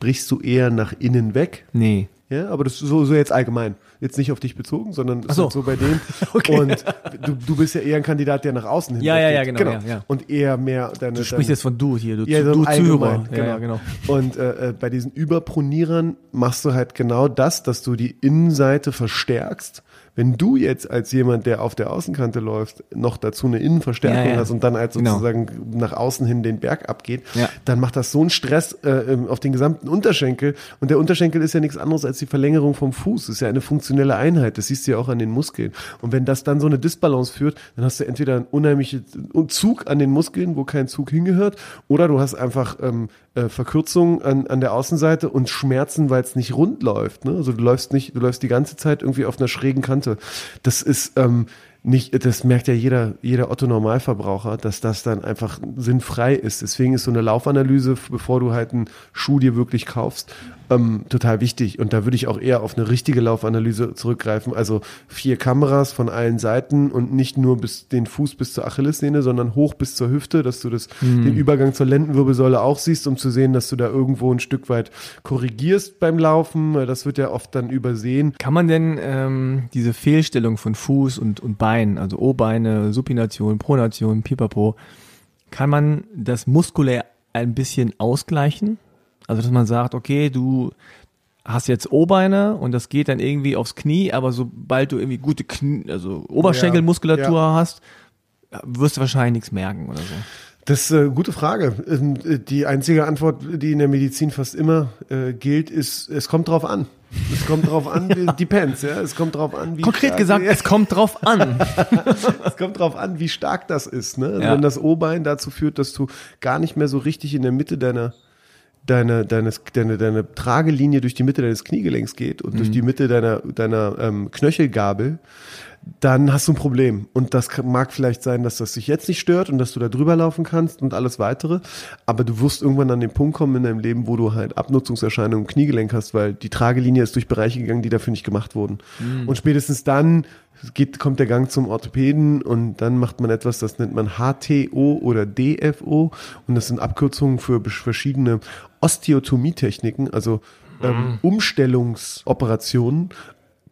Speaker 1: brichst du eher nach innen weg.
Speaker 3: Nee.
Speaker 1: Ja, aber das ist so, so jetzt allgemein. Jetzt nicht auf dich bezogen, sondern
Speaker 3: so.
Speaker 1: halt so bei denen. (laughs)
Speaker 3: Okay.
Speaker 1: Und du, du bist ja eher ein Kandidat, der nach außen hin
Speaker 3: Ja, ja, ja,
Speaker 1: weggeht.
Speaker 3: genau, ja, ja.
Speaker 1: Und eher mehr deine,
Speaker 3: Du sprichst
Speaker 1: deine,
Speaker 3: jetzt von du hier, du,
Speaker 1: ja,
Speaker 3: du, Zuhörer. Ja, ja, genau.
Speaker 1: Und äh, äh, bei diesen Überpronierern machst du halt genau das, dass du die Innenseite verstärkst. Wenn du jetzt als jemand, der auf der Außenkante läuft, noch dazu eine Innenverstärkung hast und dann halt
Speaker 3: Genau.
Speaker 1: sozusagen nach außen hin den Berg abgeht, dann macht das so einen Stress äh, auf den gesamten Unterschenkel. Und der Unterschenkel ist ja nichts anderes als die Verlängerung vom Fuß. Ist ja eine funktionelle Einheit. Das siehst du ja auch an den Muskeln. Und wenn das dann so eine Disbalance führt, dann hast du entweder einen unheimlichen Zug an den Muskeln, wo kein Zug hingehört, oder du hast einfach ähm, äh, Verkürzungen an, an der Außenseite und Schmerzen, weil es nicht rund läuft. Ne? Also du läufst nicht, du läufst die ganze Zeit irgendwie auf einer schrägen Kante. Das ist ähm, nicht, das merkt ja jeder, jeder Otto-Normalverbraucher, dass das dann einfach sinnfrei ist. Deswegen ist so eine Laufanalyse, bevor du halt einen Schuh dir wirklich kaufst, ähm, total wichtig. Und da würde ich auch eher auf eine richtige Laufanalyse zurückgreifen. Also vier Kameras von allen Seiten und nicht nur bis den Fuß bis zur Achillessehne, sondern hoch bis zur Hüfte, dass du das, den Übergang zur Lendenwirbelsäule auch siehst, um zu sehen, dass du da irgendwo ein Stück weit korrigierst beim Laufen. Das wird ja oft dann übersehen.
Speaker 3: Kann man denn ähm, diese Fehlstellung von Fuß und, und Bein, also O-Beine, Supination, Pronation, Pipapo, kann man das muskulär ein bisschen ausgleichen? Also dass man sagt, okay, du hast jetzt O-Beine und das geht dann irgendwie aufs Knie, aber sobald du irgendwie gute Knie, also Oberschenkelmuskulatur
Speaker 1: Ja,
Speaker 3: hast, wirst du wahrscheinlich nichts merken oder so.
Speaker 1: Das ist eine gute Frage. Ähm, äh, Die einzige Antwort, die in der Medizin fast immer äh, gilt, ist, es kommt drauf an. Es kommt drauf an, (laughs) ja. depends, ja. Es kommt drauf an, wie
Speaker 3: Konkret
Speaker 1: stark-
Speaker 3: gesagt,
Speaker 1: ja,
Speaker 3: es kommt drauf an. (laughs)
Speaker 1: es kommt drauf an, wie stark das ist. Ne? Also
Speaker 3: Ja.
Speaker 1: Wenn das O-Bein dazu führt, dass du gar nicht mehr so richtig in der Mitte deiner deine, deines, deine, deine Tragelinie durch die Mitte deines Kniegelenks geht und durch die Mitte deiner, deiner ähm, Knöchelgabel, dann hast du ein Problem. Und das mag vielleicht sein, dass das dich jetzt nicht stört und dass du da drüber laufen kannst und alles weitere. Aber du wirst irgendwann an den Punkt kommen in deinem Leben, wo du halt Abnutzungserscheinungen im Kniegelenk hast, weil die Tragelinie ist durch Bereiche gegangen, die dafür nicht gemacht wurden. Und spätestens dann geht, kommt der Gang zum Orthopäden und dann macht man etwas, das nennt man HTO oder DFO. Und das sind Abkürzungen für verschiedene Osteotomietechniken, also ähm, Umstellungsoperationen,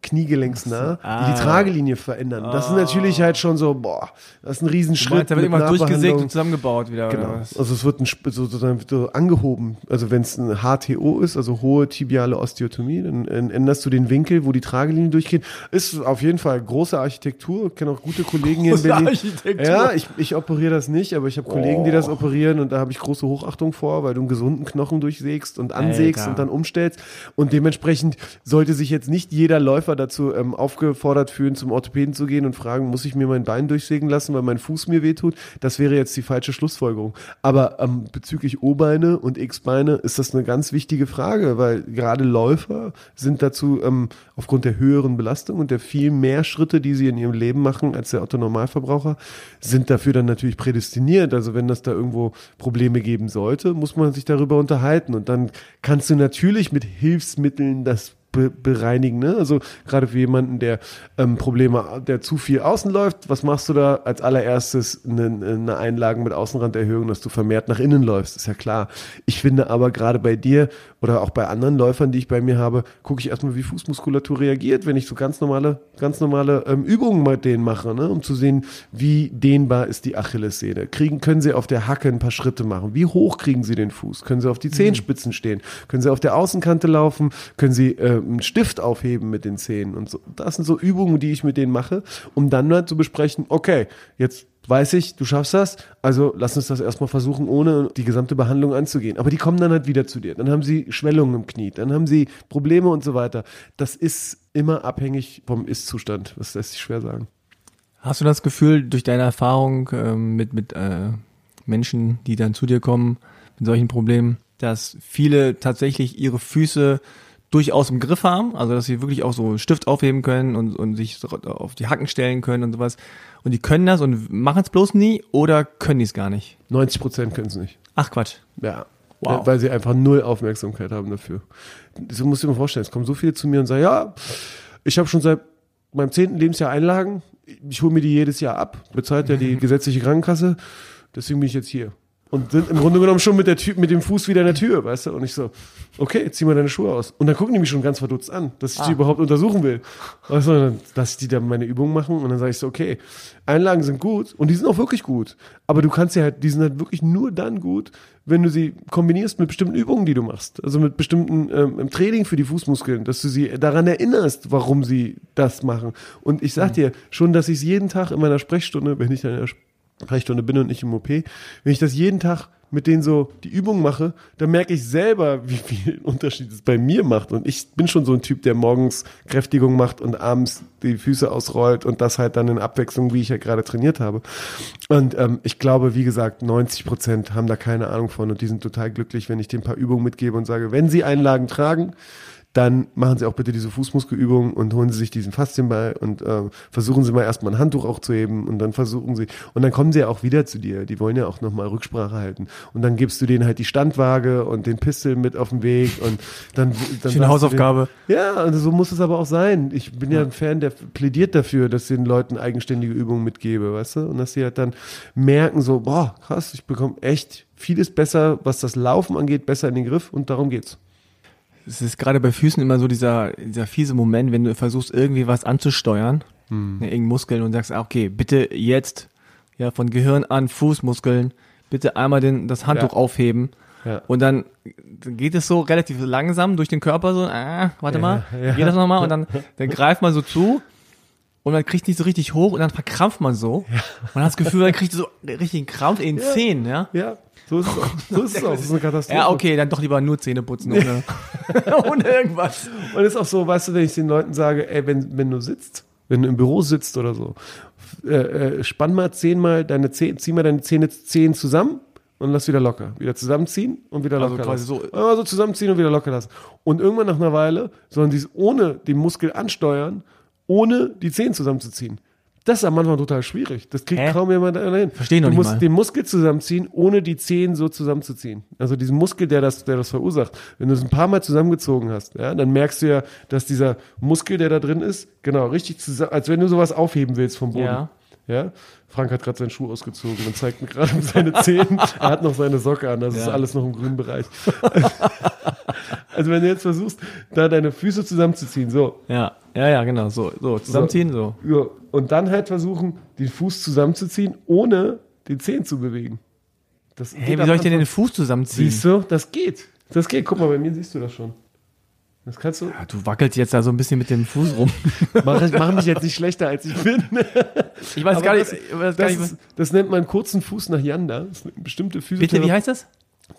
Speaker 1: kniegelenksnah, die
Speaker 3: Ah.
Speaker 1: die Tragelinie verändern. Das ist natürlich halt schon so, boah, das ist ein Riesenschritt.
Speaker 3: da wird irgendwas durchgesägt und zusammengebaut wieder.
Speaker 1: Genau. Also es wird ein, sozusagen so angehoben. Also wenn es ein HTO ist, also hohe tibiale Osteotomie, dann äh, änderst du den Winkel, wo die Tragelinie durchgeht. Ist auf jeden Fall große Architektur. Ich kenne auch gute Kollegen hier in
Speaker 3: Große
Speaker 1: Berlin.
Speaker 3: Architektur.
Speaker 1: Ja, ich, ich operiere das nicht, aber ich habe Kollegen, die
Speaker 3: Oh.
Speaker 1: das operieren und da habe ich große Hochachtung vor, weil du einen gesunden Knochen durchsägst und ansägst
Speaker 3: Alter.
Speaker 1: und dann umstellst. Und dementsprechend sollte sich jetzt nicht jeder Läufer dazu ähm, aufgefordert fühlen, zum Orthopäden zu gehen und fragen, muss ich mir mein Bein durchsägen lassen, weil mein Fuß mir wehtut? Das wäre jetzt die falsche Schlussfolgerung. Aber ähm, bezüglich O-Beine und X-Beine ist das eine ganz wichtige Frage, weil gerade Läufer sind dazu ähm, aufgrund der höheren Belastung und der viel mehr Schritte, die sie in ihrem Leben machen als der Otto Normalverbraucher, sind dafür dann natürlich prädestiniert. Also wenn das da irgendwo Probleme geben sollte, muss man sich darüber unterhalten und dann kannst du natürlich mit Hilfsmitteln das be bereinigen. Ne? Also gerade für jemanden, der ähm, Probleme, der zu viel außen läuft, was machst du da? Als allererstes eine, eine Einlagen mit Außenranderhöhung, dass du vermehrt nach innen läufst, ist ja klar. Ich finde aber gerade bei dir oder auch bei anderen Läufern, die ich bei mir habe, gucke ich erstmal, wie Fußmuskulatur reagiert, wenn ich so ganz normale, ganz normale ähm, Übungen mit denen mache, ne? um zu sehen, wie dehnbar ist die Achillessehne. Kriegen, können sie auf der Hacke ein paar Schritte machen? Wie hoch kriegen sie den Fuß? Können sie auf die Zehenspitzen stehen? Können sie auf der Außenkante laufen? Können sie äh, einen Stift aufheben mit den Zähnen? Und so. Das sind so Übungen, die ich mit denen mache, um dann mal zu besprechen, okay, jetzt weiß ich, du schaffst das, also lass uns das erstmal versuchen, ohne die gesamte Behandlung anzugehen. Aber die kommen dann halt wieder zu dir. Dann haben sie Schwellungen im Knie, dann haben sie Probleme und so weiter. Das ist immer abhängig vom Ist-Zustand. Das lässt sich schwer sagen.
Speaker 3: Hast du das Gefühl, durch deine Erfahrung ähm, mit, mit äh, Menschen, die dann zu dir kommen mit solchen Problemen, dass viele tatsächlich ihre Füße durchaus im Griff haben, also dass sie wirklich auch so einen Stift aufheben können und, und sich auf die Hacken stellen können und sowas. Und die können das und machen es bloß nie oder können die es gar nicht?
Speaker 1: 90 Prozent können es nicht.
Speaker 3: Ach Quatsch.
Speaker 1: Ja.
Speaker 3: Wow.
Speaker 1: Weil sie einfach null Aufmerksamkeit haben dafür. So musst du dir mal vorstellen, es kommen so viele zu mir und sagen, ja, ich habe schon seit meinem zehnten Lebensjahr Einlagen, ich hole mir die jedes Jahr ab, bezahlt ja die (laughs) gesetzliche Krankenkasse, deswegen bin ich jetzt hier. Und sind im Grunde genommen schon mit, der Tür, mit dem Fuß wieder in der Tür, weißt du? Und ich so, okay, zieh mal deine Schuhe aus. Und dann gucken die mich schon ganz verdutzt an, dass ich die überhaupt untersuchen will. Weißt du, dann lass ich die dann meine Übungen machen und dann sage ich so, okay, Einlagen sind gut und die sind auch wirklich gut. Aber du kannst ja halt, die sind halt wirklich nur dann gut, wenn du sie kombinierst mit bestimmten Übungen, die du machst. Also mit bestimmten ähm, Training für die Fußmuskeln, dass du sie daran erinnerst, warum sie das machen. Und ich sag dir, schon, dass ich es jeden Tag in meiner Sprechstunde, wenn ich dann in der Sprechstunde bin und nicht im OP, wenn ich das jeden Tag mit denen so die Übung mache, dann merke ich selber, (laughs) wie viel Unterschied es bei mir macht. Und ich bin schon so ein Typ, der morgens Kräftigung macht und abends die Füße ausrollt und das halt dann in Abwechslung, wie ich ja gerade trainiert habe. Und ähm, ich glaube, wie gesagt, 90 Prozent haben da keine Ahnung von und die sind total glücklich, wenn ich denen ein paar Übungen mitgebe und sage, wenn sie Einlagen tragen, dann machen Sie auch bitte diese Fußmuskelübung und holen Sie sich diesen Faszienball und äh, versuchen Sie mal erstmal ein Handtuch auch zu heben und dann versuchen Sie und dann kommen Sie ja auch wieder zu dir. Die wollen ja auch nochmal Rücksprache halten und dann gibst du denen halt die Standwaage und den Pistol mit auf den Weg und dann, dann du
Speaker 3: Hausaufgabe.
Speaker 1: denen- ja, also so muss es aber auch sein. Ich bin ja ein Fan, der plädiert dafür, dass ich den Leuten eigenständige Übungen mitgebe, weißt du? Und dass sie halt dann merken so, boah, krass, ich bekomme echt vieles besser, was das Laufen angeht, besser in den Griff und darum geht's.
Speaker 3: Es ist gerade bei Füßen immer so dieser, dieser fiese Moment, wenn du versuchst, irgendwie was anzusteuern,
Speaker 1: Hm.
Speaker 3: ne, irgendeinen Muskeln und sagst, ah, okay, bitte jetzt, ja, von Gehirn an Fußmuskeln, bitte einmal den, das Handtuch
Speaker 1: Ja.
Speaker 3: aufheben.
Speaker 1: Ja.
Speaker 3: Und dann geht es so relativ langsam durch den Körper so, ah, warte mal,
Speaker 1: ja.
Speaker 3: geht das nochmal und dann, (laughs) dann greift man so zu und man kriegt nicht so richtig hoch und dann verkrampft man so. Man hat das Gefühl, man kriegt so einen richtigen Krampf in den
Speaker 1: Ja.
Speaker 3: Zähnen, ja.
Speaker 1: Ja, so ist es auch. (laughs) So ist es auch. Das ist eine Katastrophe.
Speaker 3: Ja, okay, dann doch lieber nur Zähne putzen ohne, (laughs) ohne irgendwas.
Speaker 1: Und es ist auch so, weißt du, wenn ich den Leuten sage, ey, wenn, wenn du sitzt, wenn du im Büro sitzt oder so, äh, äh, spann mal zehnmal deine Zähne, zieh mal deine Zähne, Zehen zusammen und lass wieder locker. Wieder zusammenziehen und wieder
Speaker 3: Also
Speaker 1: locker
Speaker 3: quasi
Speaker 1: lassen.
Speaker 3: so-
Speaker 1: Einmal so zusammenziehen und wieder locker lassen. Und irgendwann nach einer Weile sollen sie es ohne den Muskel ansteuern, ohne die Zehen zusammenzuziehen. Das ist am Anfang total schwierig. Das kriegt
Speaker 3: Hä?
Speaker 1: kaum jemand hin.
Speaker 3: Versteh noch
Speaker 1: du
Speaker 3: nicht
Speaker 1: musst
Speaker 3: mal.
Speaker 1: den Muskel zusammenziehen, ohne die Zehen so zusammenzuziehen. Also diesen Muskel, der das, der das verursacht. Wenn du es ein paar Mal zusammengezogen hast, ja, dann merkst du ja, dass dieser Muskel, der da drin ist, genau, richtig zusammen, als wenn du sowas aufheben willst vom Boden.
Speaker 3: Ja.
Speaker 1: Ja. Frank hat gerade seinen Schuh ausgezogen und zeigt mir gerade (laughs) seine Zehen. er hat noch seine Socke an, das ist
Speaker 3: Ja.
Speaker 1: alles noch im grünen Bereich. (laughs) also wenn du jetzt versuchst, da deine Füße zusammenzuziehen, so,
Speaker 3: Ja, ja, ja, genau. So, so zusammenziehen, so.
Speaker 1: ja, und dann halt versuchen, den Fuß zusammenzuziehen, ohne den Zehen zu bewegen. Das
Speaker 3: Hey, wie soll ich denn den Fuß zusammenziehen?
Speaker 1: Siehst du, das geht. Das geht. Guck mal, bei mir siehst du das schon. Das kannst du.
Speaker 3: Ja, du wackelst jetzt da so ein bisschen mit dem Fuß rum. (laughs)
Speaker 1: Mach, ich, mach mich jetzt nicht schlechter, als ich bin.
Speaker 3: Ich weiß
Speaker 1: Aber
Speaker 3: gar nicht,
Speaker 1: das, das, ist, das nennt man kurzen Fuß nach Yanda. Das ist eine bestimmte
Speaker 3: Bitte, wie heißt das?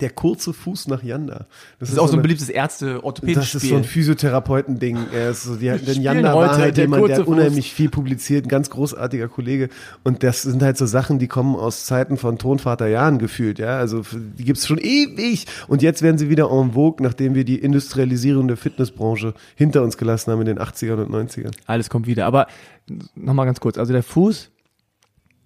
Speaker 1: Der kurze Fuß nach Yanda.
Speaker 3: Das ist auch so ein
Speaker 1: eine-
Speaker 3: beliebtes
Speaker 1: Das
Speaker 3: Ärzte-Orthopäden-Spiel.
Speaker 1: ist so ein Physiotherapeuten-Ding. Er ist so, die, denn
Speaker 3: heute
Speaker 1: war halt
Speaker 3: der
Speaker 1: jemand, der unheimlich viel publiziert, ein ganz großartiger Kollege. Und das sind halt so Sachen, die kommen aus Zeiten von Tonvater Jahren gefühlt, ja. Also die gibt's schon ewig. Und jetzt werden sie wieder en vogue, nachdem wir die Industrialisierung der Fitnessbranche hinter uns gelassen haben in den 80ern und 90ern.
Speaker 3: Alles kommt wieder. Aber nochmal ganz kurz. Also der Fuß,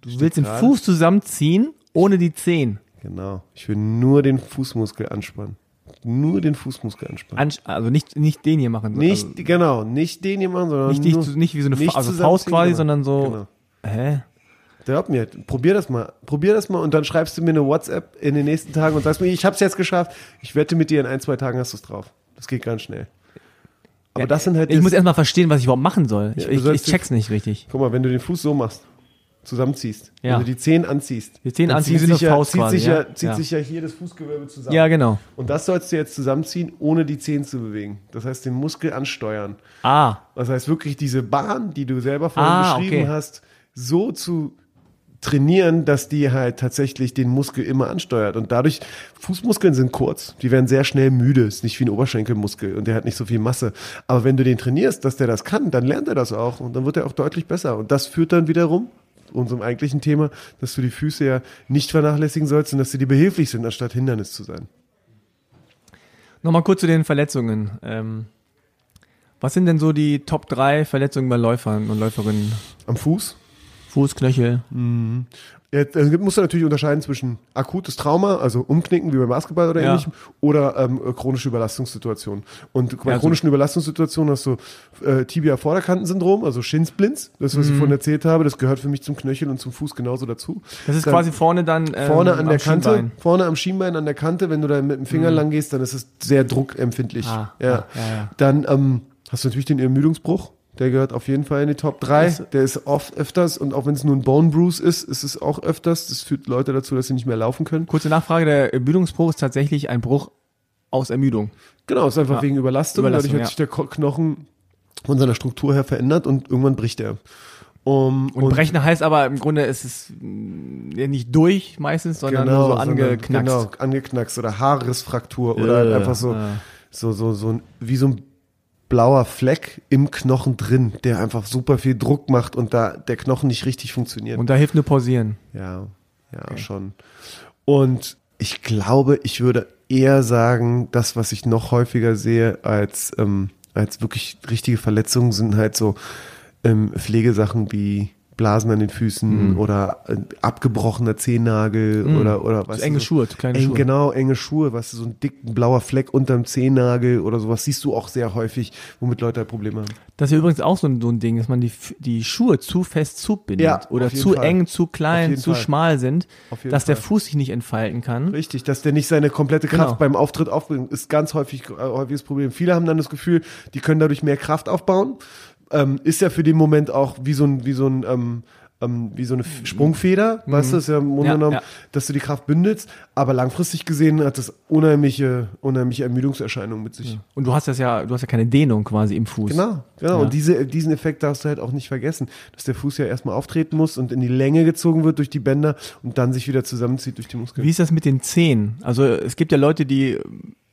Speaker 3: du willst den. Fuß zusammenziehen, ohne die Zehen.
Speaker 1: Genau. Ich will nur den Fußmuskel anspannen. Nur den Fußmuskel anspannen.
Speaker 3: Ansch also nicht, nicht den hier machen.
Speaker 1: nicht,
Speaker 3: also
Speaker 1: genau, nicht den hier machen, sondern
Speaker 3: nicht, nicht,
Speaker 1: nur,
Speaker 3: nicht wie so eine
Speaker 1: nicht
Speaker 3: also Faust quasi,
Speaker 1: genau.
Speaker 3: sondern so.
Speaker 1: Genau.
Speaker 3: Hä?
Speaker 1: Glaub mir, probier das mal. Probier das mal und dann schreibst du mir eine WhatsApp in den nächsten Tagen und sagst mir, ich hab's jetzt geschafft. Ich wette mit dir, in ein, zwei Tagen hast du's drauf. Das geht ganz schnell. Aber
Speaker 3: Ja,
Speaker 1: das sind halt.
Speaker 3: Ich muss erstmal verstehen, was ich überhaupt machen soll. Ich,
Speaker 1: Ja,
Speaker 3: ich, ich
Speaker 1: sollst
Speaker 3: check's nicht richtig.
Speaker 1: guck mal, wenn du den Fuß so machst, zusammenziehst,
Speaker 3: Ja.
Speaker 1: wenn du die Zehen anziehst,
Speaker 3: Die Zehen anziehen,
Speaker 1: sich
Speaker 3: eine
Speaker 1: ja,
Speaker 3: Faust
Speaker 1: zieht
Speaker 3: quasi,
Speaker 1: sich
Speaker 3: ja?
Speaker 1: ja, zieht
Speaker 3: Ja.
Speaker 1: sich ja hier das Fußgewölbe zusammen.
Speaker 3: Ja, genau.
Speaker 1: Und das sollst du jetzt zusammenziehen, ohne die Zehen zu bewegen. Das heißt, den Muskel ansteuern.
Speaker 3: Ah,
Speaker 1: Das heißt wirklich diese Bahn, die du selber vorhin
Speaker 3: Ah,
Speaker 1: beschrieben
Speaker 3: okay.
Speaker 1: hast, so zu trainieren, dass die halt tatsächlich den Muskel immer ansteuert. Und dadurch, Fußmuskeln sind kurz, die werden sehr schnell müde, ist nicht wie ein Oberschenkelmuskel und der hat nicht so viel Masse. Aber wenn du den trainierst, dass der das kann, dann lernt er das auch und dann wird er auch deutlich besser. Und das führt dann wiederum unserem eigentlichen Thema, dass du die Füße ja nicht vernachlässigen sollst und dass sie dir behilflich sind, anstatt Hindernis zu sein.
Speaker 3: nochmal kurz zu den Verletzungen. Ähm, was sind denn so die Top 3 Verletzungen bei Läufern und Läuferinnen?
Speaker 1: Am Fuß
Speaker 3: Fuß, Knöchel.
Speaker 1: Ja, da musst du natürlich unterscheiden zwischen akutes Trauma, also Umknicken wie beim Basketball oder
Speaker 3: Ja.
Speaker 1: ähnlichem, oder ähm, chronische Überlastungssituationen. Und bei
Speaker 3: Ja, also-
Speaker 1: chronischen Überlastungssituationen hast du äh, Tibia-Vorderkantensyndrom, also Shinsplints, das,
Speaker 3: Mhm.
Speaker 1: was ich vorhin erzählt habe, das gehört für mich zum Knöchel und zum Fuß genauso dazu.
Speaker 3: Das ist
Speaker 1: Dann
Speaker 3: quasi vorne dann ähm,
Speaker 1: vorne an
Speaker 3: am
Speaker 1: der Kante,
Speaker 3: Schienbein.
Speaker 1: vorne am Schienbein an der Kante, wenn du da mit dem Finger lang gehst, dann ist es sehr druckempfindlich.
Speaker 3: Ah,
Speaker 1: ja.
Speaker 3: ja, ja.
Speaker 1: Dann ähm, hast du natürlich den Ermüdungsbruch. Der gehört auf jeden Fall in die Top 3.
Speaker 3: Das-
Speaker 1: Der ist oft öfters und auch wenn es nur ein Bone Bruise ist, ist es auch öfters. Das führt Leute dazu, dass sie nicht mehr laufen können.
Speaker 3: Kurze Nachfrage, der Ermüdungsbruch ist tatsächlich ein Bruch aus Ermüdung.
Speaker 1: Genau, ist einfach
Speaker 3: Ja.
Speaker 1: wegen Überlastung.
Speaker 3: Überlastung,
Speaker 1: Dadurch hat
Speaker 3: ja.
Speaker 1: sich der Knochen von seiner Struktur her verändert und irgendwann bricht er. Um,
Speaker 3: Und, brechen heißt aber im Grunde ist es mh, ja nicht durch meistens, sondern nur so
Speaker 1: sondern-
Speaker 3: angeknackst.
Speaker 1: Genau, angeknackst oder Haarrissfraktur oder halt einfach so, so, so, so wie so ein blauer Fleck im Knochen drin, der einfach super viel Druck macht und da der Knochen nicht richtig funktioniert.
Speaker 3: Und da hilft nur pausieren.
Speaker 1: Ja, ja, schon. Und ich glaube, ich würde eher sagen, das, was ich noch häufiger sehe als, ähm, als wirklich richtige Verletzungen, sind halt so ähm, Pflegesachen wie Blasen an den Füßen oder äh, abgebrochener Zehennagel oder, oder was.
Speaker 3: Mhm. enge Schuhe, kleine
Speaker 1: eng,
Speaker 3: Schuhe.
Speaker 1: Genau, enge Schuhe, was so ein dicken blauer Fleck unterm Zehennagel oder sowas siehst du auch sehr häufig, womit Leute halt Probleme haben.
Speaker 3: Das ist ja übrigens auch so ein, so ein Ding, dass man die, die Schuhe zu fest zubindet
Speaker 1: Ja,
Speaker 3: oder zu
Speaker 1: Fall.
Speaker 3: eng, zu klein, zu
Speaker 1: Fall.
Speaker 3: schmal sind, dass der
Speaker 1: Fall.
Speaker 3: Fuß sich nicht entfalten kann.
Speaker 1: Richtig, dass der nicht seine komplette Kraft
Speaker 3: Genau.
Speaker 1: beim Auftritt aufbringt, ist ganz häufig äh, häufiges Problem. Viele haben dann das Gefühl, die können dadurch mehr Kraft aufbauen. Ähm, ist ja für den Moment auch wie so ein, wie so ein, ähm, ähm, wie so eine Sprungfeder, weißt du, ist ja im Grunde
Speaker 3: Mhm. Ja,
Speaker 1: genommen,
Speaker 3: ja.
Speaker 1: dass du die Kraft bündelst. Aber langfristig gesehen hat das unheimliche, unheimliche Ermüdungserscheinungen mit sich.
Speaker 3: Und du hast das ja, du hast ja keine Dehnung quasi im Fuß.
Speaker 1: Genau, genau.
Speaker 3: Ja.
Speaker 1: Und diese, diesen Effekt darfst du halt auch nicht vergessen, dass der Fuß ja erstmal auftreten muss und in die Länge gezogen wird durch die Bänder und dann sich wieder zusammenzieht durch die Muskeln.
Speaker 3: Wie ist das mit den Zehen? Also es gibt ja Leute, die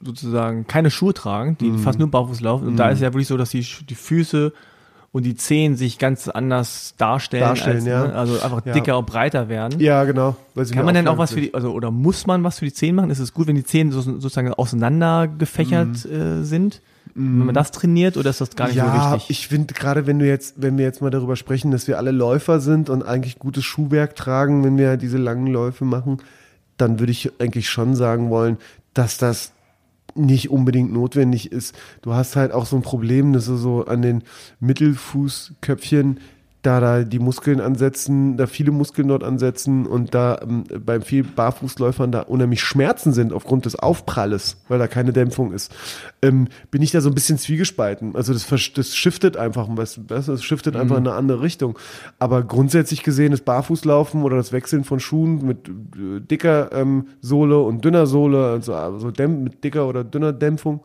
Speaker 3: sozusagen keine Schuhe tragen, die
Speaker 1: Mhm.
Speaker 3: fast nur barfuß laufen. Und da ist ja wirklich so, dass die, die Füße und die Zehen sich ganz anders darstellen.
Speaker 1: Darstellen,
Speaker 3: als,
Speaker 1: ja.
Speaker 3: ne? Also einfach
Speaker 1: Ja.
Speaker 3: dicker und breiter werden.
Speaker 1: Ja, genau.
Speaker 3: Kann man denn auch was für die, also oder muss man was für die Zehen machen? Ist es gut, wenn die Zehen so, sozusagen auseinander gefächert
Speaker 1: Mhm.
Speaker 3: äh, sind? wenn man das trainiert oder ist das gar nicht
Speaker 1: ja,
Speaker 3: so wichtig?
Speaker 1: ich finde gerade, wenn du jetzt, wenn wir jetzt mal darüber sprechen, dass wir alle Läufer sind und eigentlich gutes Schuhwerk tragen, wenn wir diese langen Läufe machen, dann würde ich eigentlich schon sagen wollen, dass das nicht unbedingt notwendig ist. Du hast halt auch so ein Problem, dass du so an den Mittelfußköpfchen da da die Muskeln ansetzen, da viele Muskeln dort ansetzen und da ähm, bei vielen Barfußläufern da unheimlich Schmerzen sind aufgrund des Aufpralles, weil da keine Dämpfung ist, ähm, bin ich da so ein bisschen zwiegespalten. Also das, das shiftet einfach, was, das shiftet einfach in eine andere Richtung. Aber grundsätzlich gesehen das Barfußlaufen oder das Wechseln von Schuhen mit äh, dicker ähm, Sohle und dünner Sohle, also, also mit dicker oder dünner Dämpfung,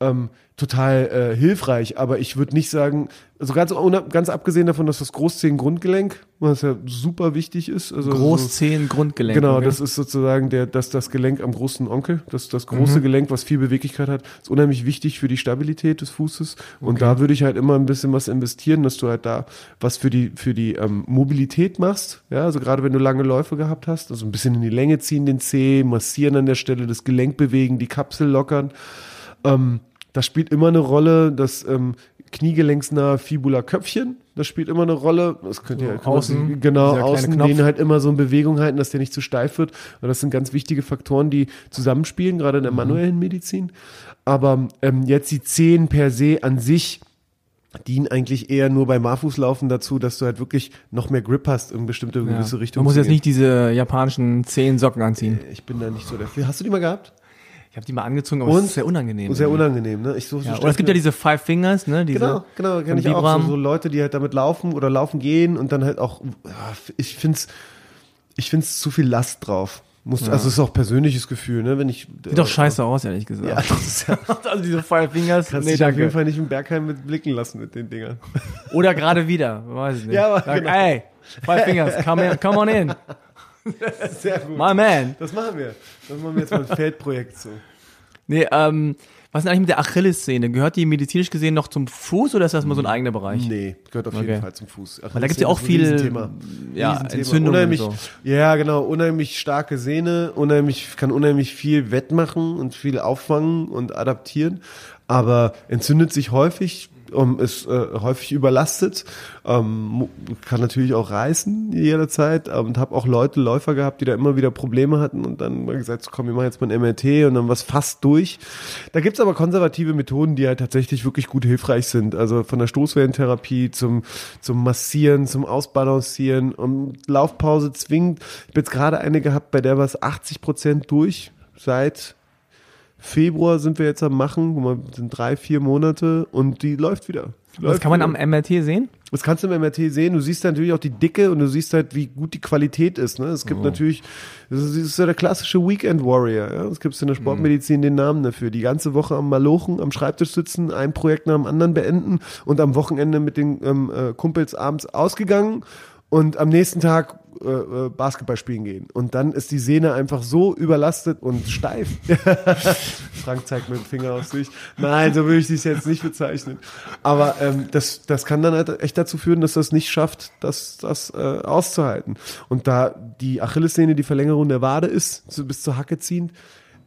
Speaker 1: ähm, total äh, hilfreich, aber ich würde nicht sagen, also ganz, ganz abgesehen davon, dass das Großzehen-Grundgelenk, was ja super wichtig ist, also so,
Speaker 3: Großzehen, Grundgelenk.
Speaker 1: Genau,
Speaker 3: okay.
Speaker 1: das ist sozusagen der, das, das Gelenk am großen Onkel, das, das große Gelenk, was viel Beweglichkeit hat, ist unheimlich wichtig für die Stabilität des Fußes. Und da würde ich halt immer ein bisschen was investieren, dass du halt da was für die, für die ähm, Mobilität machst. Ja, also gerade wenn du lange Läufe gehabt hast, also ein bisschen in die Länge ziehen, den Zeh, massieren an der Stelle, das Gelenk bewegen, die Kapsel lockern. Ähm, das spielt immer eine Rolle, das ähm, kniegelenksnahe Fibula-Köpfchen, das spielt immer eine Rolle. Das könnt ihr
Speaker 3: So, außen,
Speaker 1: genau
Speaker 3: dieser kleine
Speaker 1: außen, den halt immer so in Bewegung halten, dass der nicht zu steif wird. Und das sind ganz wichtige Faktoren, die zusammenspielen, gerade in der manuellen Medizin. Aber ähm, jetzt die Zehen per se an sich dienen eigentlich eher nur beim Barfußlaufen dazu, dass du halt wirklich noch mehr Grip hast in bestimmte
Speaker 3: ja.
Speaker 1: gewisse Richtungen.
Speaker 3: Man muss jetzt nicht diese japanischen zehn Socken anziehen.
Speaker 1: Ich bin da nicht so dafür. Hast du die mal gehabt?
Speaker 3: Ich habe die mal angezogen, aber
Speaker 1: Und?
Speaker 3: es ist sehr unangenehm.
Speaker 1: Sehr unangenehm, ne? Ich so, so
Speaker 3: Ja, oder es gibt ja diese Five Fingers, ne? Diese
Speaker 1: Genau, genau, kenne ich auch. So, so Leute, die halt damit laufen oder laufen gehen und dann halt auch, ja, ich find's, ich find's zu viel Last drauf. Muss, Also es ist auch persönliches Gefühl, ne? Wenn ich.
Speaker 3: Sieht doch scheiße aus, ehrlich gesagt.
Speaker 1: Ja, ja. (laughs)
Speaker 3: also diese Five Fingers,
Speaker 1: Kannst
Speaker 3: nee,
Speaker 1: dich auf
Speaker 3: danke.
Speaker 1: jeden Fall nicht im Bergheim mit blicken lassen mit den Dingern.
Speaker 3: Oder gerade wieder, weiß ich nicht.
Speaker 1: Ja, aber
Speaker 3: Sag,
Speaker 1: genau.
Speaker 3: ey, Five Fingers, come, in, come on in, (laughs) (laughs)
Speaker 1: Sehr gut.
Speaker 3: my man.
Speaker 1: Das machen wir. Das machen wir jetzt mal ein Feldprojekt zu.
Speaker 3: Nee, ähm, was ist denn eigentlich mit der Achillessehne? Gehört die medizinisch gesehen noch zum Fuß oder ist das mal so ein eigener Bereich?
Speaker 1: Nee, gehört auf
Speaker 3: Okay.
Speaker 1: jeden Fall zum Fuß.
Speaker 3: Weil da gibt's ja auch
Speaker 1: das ist ein
Speaker 3: viel,
Speaker 1: Riesenthema.
Speaker 3: ja. Entzündungen
Speaker 1: Unheimlich,
Speaker 3: und
Speaker 1: Ja, genau, unheimlich starke Sehne, unheimlich, kann unheimlich viel wettmachen und viel auffangen und adaptieren, aber entzündet sich häufig, um, ist äh, häufig überlastet, ähm, kann natürlich auch reißen jederzeit ähm, und habe auch Leute, Läufer gehabt, die da immer wieder Probleme hatten und dann mal gesagt, komm, wir machen jetzt mal ein MRT und dann was fast durch. Da gibt's aber konservative Methoden, die halt tatsächlich wirklich gut hilfreich sind. Also von der Stoßwellentherapie zum, zum Massieren, zum Ausbalancieren und Laufpause zwingend. Ich habe jetzt gerade eine gehabt, bei der war es 80 Prozent durch seit Februar sind wir jetzt am machen, guck mal, sind drei, vier Monate und die läuft wieder. Die
Speaker 3: Das
Speaker 1: läuft
Speaker 3: kann man
Speaker 1: wieder.
Speaker 3: am MRT sehen?
Speaker 1: Das kannst du im MRT sehen. Du siehst natürlich auch die Dicke und du siehst halt, wie gut die Qualität ist. Ne? Es gibt natürlich, das ist, das ist ja der klassische Weekend Warrior. Ja? Es gibt in der Sportmedizin den Namen dafür. Die ganze Woche am Malochen, am Schreibtisch sitzen, ein Projekt nach dem anderen beenden und am Wochenende mit den ähm, äh, Kumpels abends ausgegangen und am nächsten Tag äh, äh, Basketball spielen gehen. Und dann ist die Sehne einfach so überlastet und steif. (laughs) Frank zeigt mit dem Finger auf sich. Nein, so würde ich dies jetzt nicht bezeichnen. Aber ähm, das, das kann dann halt echt dazu führen, dass das nicht schafft, das, das äh, auszuhalten. Und da die Achillessehne die Verlängerung der Wade ist, so bis zur Hacke ziehend,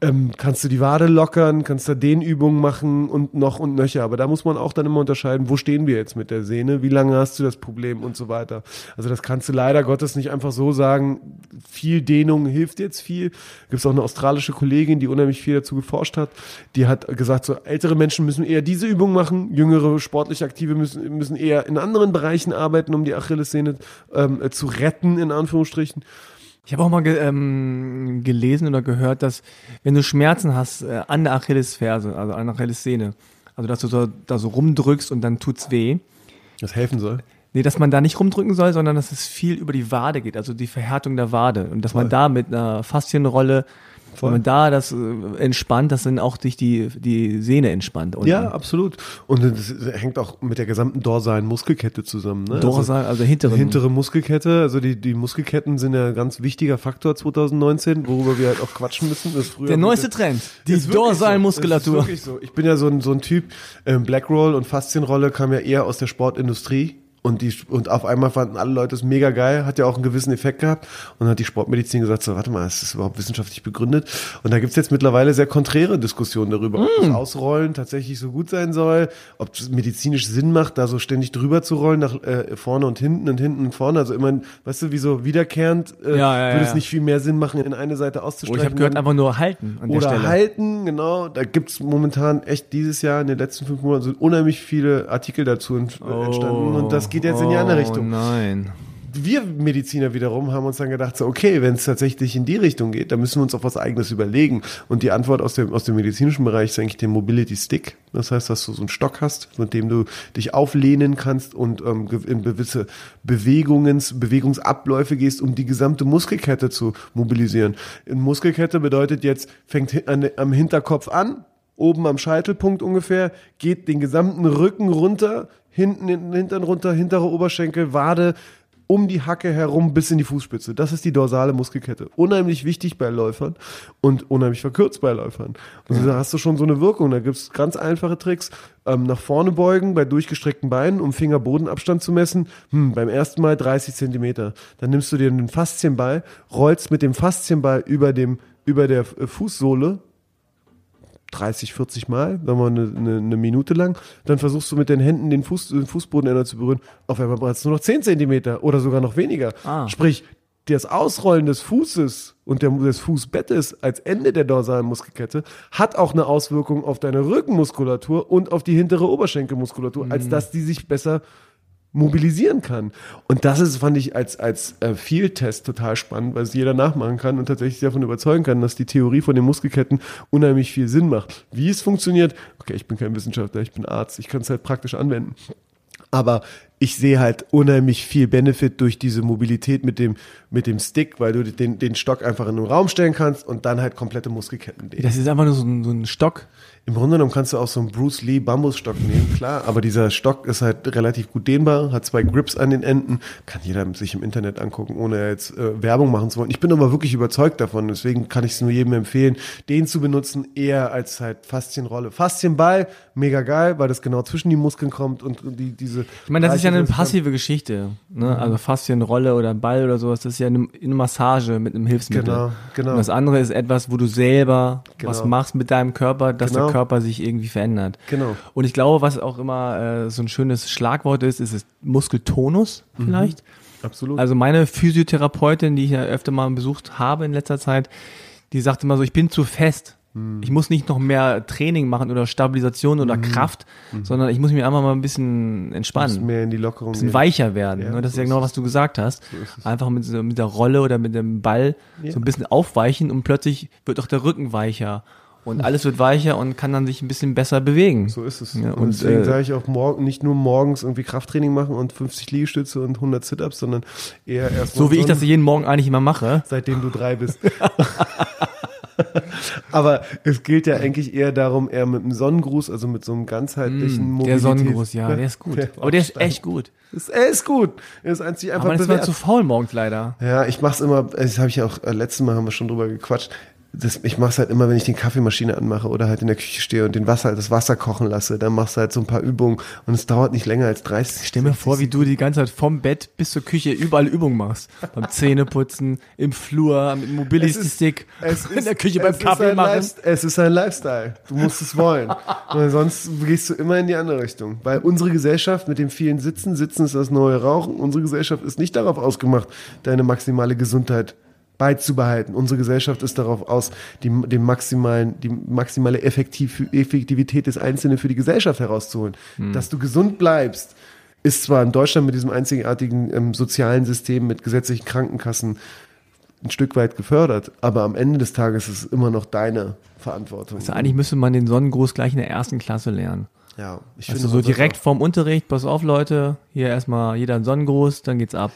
Speaker 1: ähm, kannst du die Wade lockern, kannst da Dehnübungen machen und noch und nöcher. Aber da muss man auch dann immer unterscheiden, wo stehen wir jetzt mit der Sehne, wie lange hast du das Problem und so weiter. Also das kannst du leider Gottes nicht einfach so sagen, viel Dehnung hilft jetzt viel. Gibt es auch eine australische Kollegin, die unheimlich viel dazu geforscht hat, die hat gesagt, so ältere Menschen müssen eher diese Übung machen, jüngere sportlich Aktive müssen, müssen eher in anderen Bereichen arbeiten, um die Achillessehne ähm, äh, zu retten, in Anführungsstrichen.
Speaker 3: Ich habe auch mal ge ähm, gelesen oder gehört, dass wenn du Schmerzen hast äh, an der Achillesferse, also an der Achillessehne, also dass du so, da so rumdrückst und dann tut's weh,
Speaker 1: Das helfen soll.
Speaker 3: Nee, dass man da nicht rumdrücken soll, sondern dass es viel über die Wade geht, also die Verhärtung der Wade. Und dass man da mit einer Faszienrolle, wenn man da das äh, entspannt, dass dann auch dich die, die Sehne entspannt. unten.
Speaker 1: Ja, absolut. Und das hängt auch mit der gesamten dorsalen Muskelkette zusammen. Ne?
Speaker 3: Dorsal, also hintere.
Speaker 1: Also, hintere Muskelkette, also die, die Muskelketten sind ja ein ganz wichtiger Faktor 2019, worüber wir halt auch quatschen müssen. Das früher
Speaker 3: der neueste Trend, die
Speaker 1: wirklich
Speaker 3: Dorsalmuskulatur.
Speaker 1: So. Ist wirklich so. Ich bin ja so ein, so ein Typ, ähm, Blackroll und Faszienrolle kam ja eher aus der Sportindustrie Und, die, und auf einmal fanden alle Leute es mega geil, hat ja auch einen gewissen Effekt gehabt. Und dann hat die Sportmedizin gesagt, so, warte mal, ist das überhaupt wissenschaftlich begründet? Und da gibt's jetzt mittlerweile sehr konträre Diskussionen darüber, ob das Ausrollen tatsächlich so gut sein soll, ob es medizinisch Sinn macht, da so ständig drüber zu rollen, nach äh, vorne und hinten und hinten und vorne. Also immer, weißt du, wie so wiederkehrend äh,
Speaker 3: Ja, ja,
Speaker 1: würde
Speaker 3: ja.
Speaker 1: es nicht viel mehr Sinn machen, in eine Seite
Speaker 3: Oh,
Speaker 1: auszustreichen.
Speaker 3: ich habe gehört, einfach nur halten an der
Speaker 1: Oder
Speaker 3: Stelle.
Speaker 1: halten, genau. Da gibt's momentan echt dieses Jahr in den letzten fünf Monaten sind unheimlich viele Artikel dazu ent entstanden. Und das geht jetzt in die andere
Speaker 3: Oh
Speaker 1: Richtung.
Speaker 3: nein.
Speaker 1: Wir Mediziner wiederum haben uns dann gedacht, so, okay, wenn es tatsächlich in die Richtung geht, dann müssen wir uns auch was Eigenes überlegen. Und die Antwort aus dem, aus dem medizinischen Bereich ist eigentlich der Mobility Stick. Das heißt, dass du so einen Stock hast, mit dem du dich auflehnen kannst und ähm, in gewisse Bewegungs, Bewegungsabläufe gehst, um die gesamte Muskelkette zu mobilisieren. In Muskelkette bedeutet jetzt, fängt an, am Hinterkopf an, oben am Scheitelpunkt ungefähr, geht den gesamten Rücken runter, hinten in den Hintern runter, hintere Oberschenkel, Wade, um die Hacke herum bis in die Fußspitze. Das ist die dorsale Muskelkette. Unheimlich wichtig bei Läufern und unheimlich verkürzt bei Läufern. Und da hast du schon so eine Wirkung. Da gibt's ganz einfache Tricks. Ähm, nach vorne beugen bei durchgestreckten Beinen, um Finger-Bodenabstand zu messen. Hm, beim ersten Mal 30 Zentimeter. Dann nimmst du dir einen Faszienball, rollst mit dem Faszienball über dem über der Fußsohle 30, 40 Mal, sagen wir mal eine, eine, eine Minute lang, dann versuchst du mit den Händen den, Fuß, den Fußbodenender zu berühren, auf einmal brauchst du nur noch 10 Zentimeter oder sogar noch weniger.
Speaker 3: Ah.
Speaker 1: Sprich, das Ausrollen des Fußes und der, des Fußbettes als Ende der dorsalen Muskelkette hat auch eine Auswirkung auf deine Rückenmuskulatur und auf die hintere Oberschenkelmuskulatur, als dass die sich besser mobilisieren kann. Und das ist, fand ich, als, als äh, Field-Test total spannend, weil es jeder nachmachen kann und tatsächlich davon überzeugen kann, dass die Theorie von den Muskelketten unheimlich viel Sinn macht. Wie es funktioniert, okay, ich bin kein Wissenschaftler, ich bin Arzt, ich kann es halt praktisch anwenden. Aber ich sehe halt unheimlich viel Benefit durch diese Mobilität mit dem, mit dem Stick, weil du den, den Stock einfach in den Raum stellen kannst und dann halt komplette Muskelketten dehnen.
Speaker 3: Das ist einfach nur so ein, so ein Stock.
Speaker 1: Im Grunde genommen kannst du auch so einen Bruce Lee Bambusstock nehmen, klar, aber dieser Stock ist halt relativ gut dehnbar, hat zwei Grips an den Enden, kann jeder sich im Internet angucken, ohne jetzt äh, Werbung machen zu wollen. Ich bin aber wirklich überzeugt davon, deswegen kann ich es nur jedem empfehlen, den zu benutzen, eher als halt Faszienrolle. Faszienball, mega geil, weil das genau zwischen die Muskeln kommt und die, diese.
Speaker 3: Ich meine, das ist ja eine passive Geschichte. Ne?
Speaker 1: Mhm.
Speaker 3: Also Faszienrolle oder ein Ball oder sowas, das ist ja eine, eine Massage mit einem Hilfsmittel.
Speaker 1: Genau, genau.
Speaker 3: Und das andere ist etwas, wo du selber was
Speaker 1: Genau.
Speaker 3: machst mit deinem Körper, dass
Speaker 1: Genau.
Speaker 3: der Körper sich irgendwie verändert.
Speaker 1: Genau.
Speaker 3: Und ich glaube, was auch immer äh, so ein schönes Schlagwort ist, ist es Muskeltonus
Speaker 1: Mhm.
Speaker 3: vielleicht.
Speaker 1: Absolut.
Speaker 3: Also meine Physiotherapeutin, die ich ja öfter mal besucht habe in letzter Zeit, die sagte immer so, ich bin zu fest.
Speaker 1: Hm.
Speaker 3: Ich muss nicht noch mehr Training machen oder Stabilisation oder Kraft, sondern ich muss mich einfach mal ein bisschen
Speaker 1: Muss
Speaker 3: entspannen,
Speaker 1: mehr in die Lockerung
Speaker 3: ein bisschen
Speaker 1: gehen.
Speaker 3: weicher werden.
Speaker 1: Ja?
Speaker 3: Das ist
Speaker 1: so
Speaker 3: ja genau, was du gesagt hast.
Speaker 1: es.
Speaker 3: Einfach mit, so- mit der Rolle oder mit dem Ball
Speaker 1: Ja.
Speaker 3: so ein bisschen aufweichen und plötzlich wird auch der Rücken weicher. Und alles wird weicher und kann dann sich ein bisschen besser bewegen.
Speaker 1: So ist es.
Speaker 3: Ja,
Speaker 1: und,
Speaker 3: und,
Speaker 1: deswegen
Speaker 3: äh,
Speaker 1: sage ich auch morgen, nicht nur morgens irgendwie Krafttraining machen und 50 Liegestütze und 100 Sit-Ups, sondern eher erst
Speaker 3: So wie ich das jeden Morgen eigentlich immer mache.
Speaker 1: seitdem du drei bist. (laughs) Aber es gilt ja eigentlich eher darum, eher mit einem Sonnengruß, also mit so einem ganzheitlichen
Speaker 3: Mm, Der
Speaker 1: Mobilitäts-
Speaker 3: Sonnengruß, ja, der ist gut.
Speaker 1: Der-
Speaker 3: Aber der ist echt gut.
Speaker 1: Ist, er ist gut. Er ist einzig einfach
Speaker 3: Aber man ist mal
Speaker 1: bewährt.
Speaker 3: zu faul morgens leider.
Speaker 1: Ja, ich mach's immer, das habe ich ja auch, äh, letztes Mal haben wir schon drüber gequatscht. Das, ich mach's halt immer, wenn ich die Kaffeemaschine anmache oder halt in der Küche stehe und den Wasser, das Wasser kochen lasse, dann machst du halt so ein paar Übungen und es dauert nicht länger als 30
Speaker 3: Stell mir vor, wie du die ganze Zeit vom Bett bis zur Küche überall Übungen machst. Beim Zähneputzen, im Flur, mit dem Mobility-Stick,
Speaker 1: Es (laughs)
Speaker 3: in der Küche beim
Speaker 1: es
Speaker 3: Kaffee machen.
Speaker 1: Lifest- Es ist ein Lifestyle. Du musst es wollen. Weil sonst gehst du immer in die andere Richtung. Weil unsere Gesellschaft mit dem vielen Sitzen, Sitzen ist das neue Rauchen, unsere Gesellschaft ist nicht darauf ausgemacht, deine maximale Gesundheit beizubehalten. Unsere Gesellschaft ist darauf aus, die, den maximalen, die maximale Effektiv, Effektivität des Einzelnen für die Gesellschaft herauszuholen.
Speaker 3: Hm.
Speaker 1: Dass du gesund bleibst, ist zwar in Deutschland mit diesem einzigartigen ähm, sozialen System mit gesetzlichen Krankenkassen ein Stück weit gefördert, aber am Ende des Tages ist es immer noch deine Verantwortung.
Speaker 3: Also eigentlich müsste man den Sonnengruß gleich in der ersten Klasse lernen.
Speaker 1: ja, ich
Speaker 3: Also
Speaker 1: finde
Speaker 3: so direkt vorm Unterricht, pass auf Leute, hier erstmal jeder einen Sonnengruß, dann geht's ab.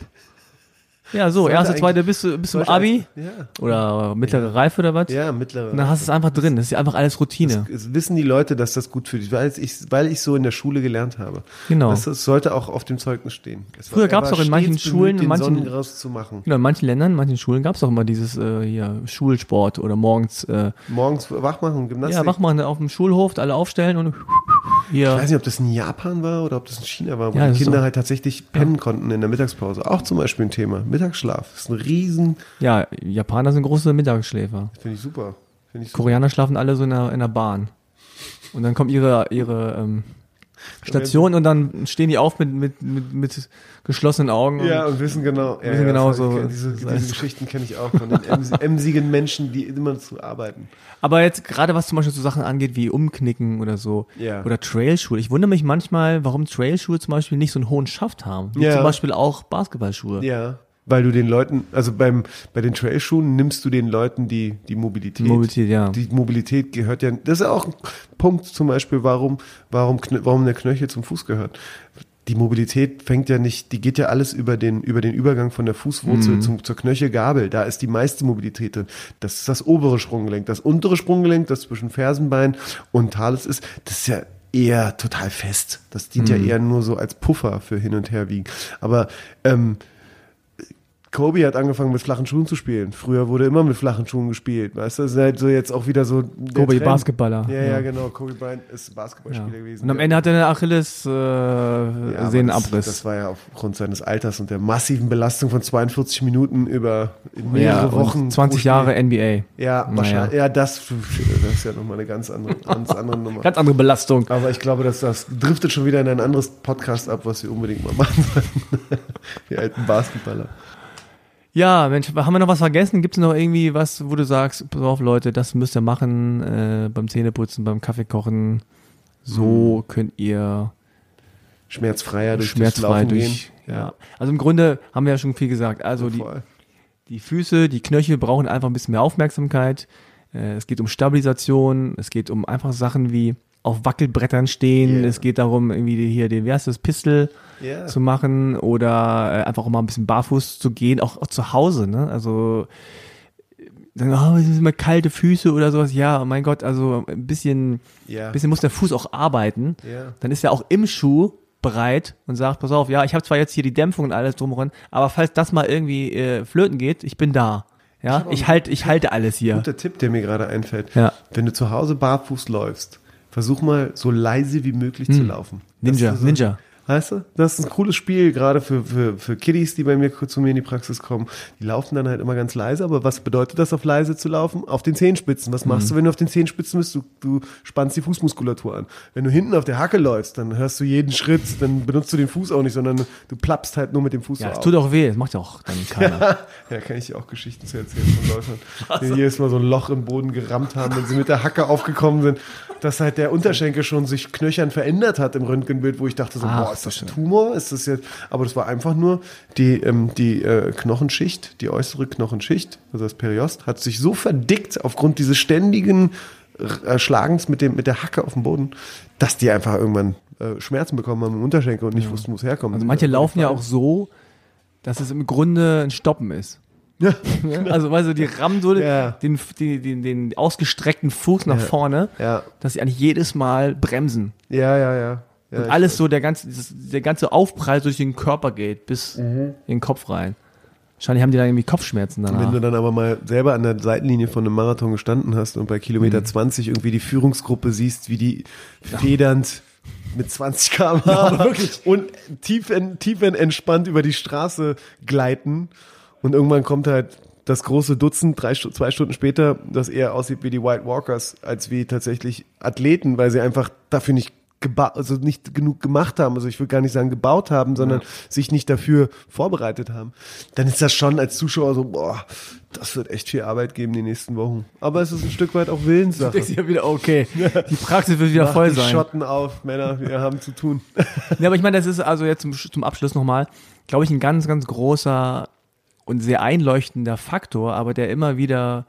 Speaker 3: Ja, so, erste, zweite bis, zu- bis zum Abi
Speaker 1: Ja,
Speaker 3: oder mittlere Reife oder was.
Speaker 1: ja mittlere.
Speaker 3: Und dann hast du es einfach drin. Das ist einfach alles Routine.
Speaker 1: es wissen die Leute, dass das gut für dich, weil ich, weil ich so in der Schule gelernt habe.
Speaker 3: Genau.
Speaker 1: Das, das sollte auch auf dem Zeugnis stehen. Es
Speaker 3: Früher
Speaker 1: er war
Speaker 3: auch in manchen Schulen, in manchen-
Speaker 1: machen.
Speaker 3: Genau, in manchen Ländern, in manchen Schulen gab's auch immer dieses äh, hier Schulsport oder morgens äh,
Speaker 1: Morgens wach machen, Gymnastik.
Speaker 3: ja, mach mal auf dem Schulhof, alle aufstellen und
Speaker 1: Ich
Speaker 3: hier.
Speaker 1: weiß nicht, ob das in Japan war oder ob das in China war, wo
Speaker 3: Ja,
Speaker 1: die Kinder
Speaker 3: so.
Speaker 1: halt tatsächlich pennen konnten in der Mittagspause. Auch zum Beispiel ein Thema. Mittagsschlaf. Das ist ein Riesen,
Speaker 3: Ja, Japaner sind große Mittagsschläfer.
Speaker 1: finde ich super. Finde ich super.
Speaker 3: Koreaner schlafen alle so in der, in der Bahn. Und dann kommt ihre, ihre ähm, Station und dann stehen die auf mit, mit, mit, mit geschlossenen Augen.
Speaker 1: Ja,
Speaker 3: Und,
Speaker 1: und wissen genau. Ja,
Speaker 3: Wissen
Speaker 1: ja,
Speaker 3: genau so,
Speaker 1: ich Diese, diese
Speaker 3: heißt-
Speaker 1: Geschichten kenne ich auch von den ems- (laughs) emsigen Menschen, die immer zu arbeiten.
Speaker 3: aber jetzt gerade was zum Beispiel so Sachen angeht wie Umknicken oder so.
Speaker 1: Ja.
Speaker 3: Oder Trailschuhe. Ich wundere mich manchmal, warum Trailschuhe zum Beispiel nicht so einen hohen Schaft haben. Wie
Speaker 1: Ja.
Speaker 3: zum Beispiel auch Basketballschuhe.
Speaker 1: Ja. Weil du den Leuten, also beim, bei den Trailschuhen nimmst du den Leuten die, die Mobilität.
Speaker 3: Mobilität, ja.
Speaker 1: Die Mobilität gehört ja, das ist ja auch ein Punkt zum Beispiel, warum, warum, warum der Knöchel zum Fuß gehört. Die Mobilität fängt ja nicht, die geht ja alles über den, über den Übergang von der Fußwurzel
Speaker 3: Mhm.
Speaker 1: zum, zur Knöchelgabel. Da ist die meiste Mobilität drin. Das ist das obere Sprunggelenk. Das untere Sprunggelenk, das zwischen Fersenbein und Thales ist, das ist ja eher total fest. Das dient
Speaker 3: Mhm.
Speaker 1: ja eher nur so als Puffer für hin und her wiegen. Aber, ähm, Kobe hat angefangen mit flachen Schuhen zu spielen. Früher wurde immer mit flachen Schuhen gespielt. Weißt du, das ist halt so jetzt auch wieder so.
Speaker 3: Kobe,
Speaker 1: Trend.
Speaker 3: Basketballer.
Speaker 1: Ja, ja,
Speaker 3: Ja.
Speaker 1: genau. Kobe Bryant ist Basketballspieler
Speaker 3: Ja.
Speaker 1: gewesen.
Speaker 3: Und am. Ende hat er eine Achilles äh,
Speaker 1: Ja,
Speaker 3: Sehnenabriss.
Speaker 1: Das, das war ja aufgrund seines Alters und der massiven Belastung von 42 Minuten über mehrere Wochen.
Speaker 3: 20
Speaker 1: pro
Speaker 3: Jahre. NBA.
Speaker 1: Ja, wahrscheinlich. Ja, das, das ist ja nochmal eine ganz andere, ganz andere Nummer.
Speaker 3: Ganz andere Belastung.
Speaker 1: Aber ich glaube, dass das driftet schon wieder in ein anderes Podcast ab, was wir unbedingt mal machen sollten. (laughs) Die alten Basketballer.
Speaker 3: Ja, Mensch, haben wir noch was vergessen? Gibt es noch irgendwie was, wo du sagst, pass auf Leute, das müsst ihr machen äh, beim Zähneputzen, beim Kaffeekochen. So
Speaker 1: Hm.
Speaker 3: könnt ihr
Speaker 1: Schmerzfreier durch
Speaker 3: schmerzfrei
Speaker 1: Laufen
Speaker 3: durch.
Speaker 1: gehen.
Speaker 3: Ja. Also im Grunde haben wir ja schon viel gesagt. Also die, die Füße, die Knöchel brauchen einfach ein bisschen mehr Aufmerksamkeit. Äh, es geht um Stabilisation, es geht um einfach Sachen wie auf Wackelbrettern stehen,
Speaker 1: Yeah.
Speaker 3: es geht darum, irgendwie hier den, wie heißt das, Pistol
Speaker 1: Ja.
Speaker 3: zu machen oder äh, einfach auch mal ein bisschen barfuß zu gehen, auch, auch zu Hause, ne? Also sagen, oh, es sind immer kalte Füße oder sowas. Ja, mein Gott, also ein bisschen, ein bisschen muss der Fuß auch arbeiten. Dann ist er auch im Schuh bereit und sagt, pass auf, ja, ich habe zwar jetzt hier die Dämpfung und alles drumherum, aber falls das mal irgendwie äh, flöten geht, ich bin da. Ja,
Speaker 1: auch
Speaker 3: ich halte, ich halte alles hier.
Speaker 1: Guter Tipp, der mir gerade einfällt.
Speaker 3: Ja.
Speaker 1: Wenn du zu Hause barfuß läufst, versuch mal so leise wie möglich zu laufen.
Speaker 3: Hm. Ninja,
Speaker 1: Dass du so,
Speaker 3: Ninja.
Speaker 1: Weißt du? Das ist ein cooles Spiel, gerade für, für, für Kiddies, die bei mir zu mir in die Praxis kommen. Die laufen dann halt immer ganz leise, aber was bedeutet das, auf leise zu laufen? Auf den Zehenspitzen. Was
Speaker 3: Mhm.
Speaker 1: machst du, wenn du auf den Zehenspitzen bist? Du, du spannst die Fußmuskulatur an. Wenn du hinten auf der Hacke läufst, dann hörst du jeden Schritt, dann benutzt du den Fuß auch nicht, sondern du plappst halt nur mit dem Fuß
Speaker 3: Ja, es tut auch weh, das macht ja auch dann (laughs) keiner.
Speaker 1: Ja, kann ich dir auch Geschichten zu erzählen von Läufern, die jedes Mal so ein Loch im Boden gerammt haben, wenn sie mit der Hacke aufgekommen sind, dass halt der Unterschenkel schon sich knöchern verändert hat im Röntgenbild, wo ich dachte so,
Speaker 3: Ach,
Speaker 1: boah, ist das ein Tumor? Ist das jetzt? Aber das war einfach nur die, ähm, die äh, Knochenschicht, die äußere Knochenschicht, also das Periost, hat sich so verdickt aufgrund dieses ständigen äh, Schlagens mit, dem, mit der Hacke auf dem Boden, dass die einfach irgendwann äh, Schmerzen bekommen haben im Unterschenkel und nicht wussten, wo es herkommt.
Speaker 3: Also manche laufen ja auch so, dass es im Grunde ein Stoppen ist. (laughs)
Speaker 1: Ja. (laughs)
Speaker 3: Also, weißt du, die rammen so
Speaker 1: Ja.
Speaker 3: den, den, den, den ausgestreckten Fuß nach vorne,
Speaker 1: Ja,
Speaker 3: dass sie eigentlich jedes Mal bremsen.
Speaker 1: ja, ja, ja. Ja
Speaker 3: Und alles so, der ganze, der ganze Aufprall durch den Körper geht, bis
Speaker 1: Mhm.
Speaker 3: in den Kopf rein. Wahrscheinlich haben die dann irgendwie Kopfschmerzen
Speaker 1: Wenn du
Speaker 3: danach.
Speaker 1: dann aber mal selber an der Seitenlinie von einem Marathon gestanden hast und bei
Speaker 3: Mhm.
Speaker 1: Kilometer 20 irgendwie die Führungsgruppe siehst, wie die federnd mit 20 km/h und tief, tief entspannt über die Straße gleiten und irgendwann kommt halt das große Dutzend, drei, zwei Stunden später, das eher aussieht wie die White Walkers, als wie tatsächlich Athleten, weil sie einfach dafür nicht also nicht genug gemacht haben, also ich will gar nicht sagen gebaut haben, sondern sich nicht dafür vorbereitet haben, dann ist das schon als Zuschauer so, boah, das wird echt viel Arbeit geben die nächsten Wochen. Aber es ist ein Stück weit auch Willenssache.
Speaker 3: Ist ja wieder okay. (laughs) Die Praxis wird wieder
Speaker 1: Macht
Speaker 3: voll
Speaker 1: die
Speaker 3: sein.
Speaker 1: Schotten auf, Männer, wir haben zu tun.
Speaker 3: Ja, aber ich meine, das ist also jetzt zum, zum Abschluss nochmal, glaube ich, ein ganz, ganz großer und sehr einleuchtender Faktor, aber der immer wieder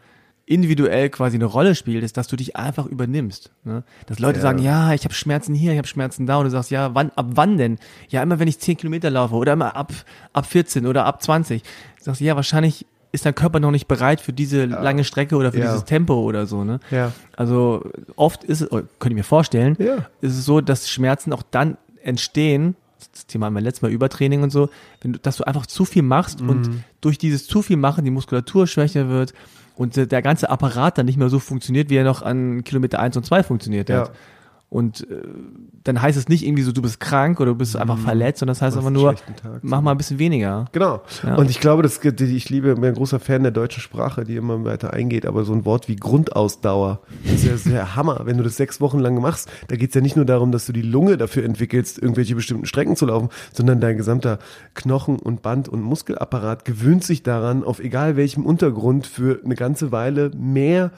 Speaker 3: individuell quasi eine Rolle spielt, ist, dass du dich einfach übernimmst. Ne? Dass Leute
Speaker 1: Ja.
Speaker 3: sagen, ja, ich habe Schmerzen hier, ich habe Schmerzen da und du sagst, ja, wann, ab wann denn? Ja, immer wenn ich 10 Kilometer laufe oder immer ab, ab 14 oder ab 20. Du sagst, ja, wahrscheinlich ist dein Körper noch nicht bereit für diese lange Strecke oder für
Speaker 1: Ja.
Speaker 3: dieses Tempo oder so. Ne?
Speaker 1: Ja.
Speaker 3: Also oft ist es, oder könnte ich mir vorstellen,
Speaker 1: Ja.
Speaker 3: ist es so, dass Schmerzen auch dann entstehen, das Thema haben wir letztes Mal Übertraining und so, wenn du, dass du einfach zu viel machst
Speaker 1: Mhm.
Speaker 3: und durch dieses zu viel machen die Muskulatur schwächer wird und der, ganze Apparat dann nicht mehr so funktioniert, wie er noch an Kilometer 1 und 2 funktioniert
Speaker 1: Ja.
Speaker 3: hat. Und äh, dann heißt es nicht irgendwie so, du bist krank oder du bist einfach verletzt, sondern das heißt
Speaker 1: Mhm.
Speaker 3: Einfach nur,
Speaker 1: Tag.
Speaker 3: mach mal ein bisschen weniger.
Speaker 1: Genau.
Speaker 3: Ja.
Speaker 1: Und ich glaube, das, ich liebe, bin ein großer Fan der deutschen Sprache, die immer weiter eingeht, aber so ein Wort wie Grundausdauer, das ist ja sehr (laughs) Hammer. Wenn du das sechs Wochen lang machst, da geht's ja nicht nur darum, dass du die Lunge dafür entwickelst, irgendwelche bestimmten Strecken zu laufen, sondern dein gesamter Knochen- und Band- und Muskelapparat gewöhnt sich daran, auf egal welchem Untergrund für eine ganze Weile mehr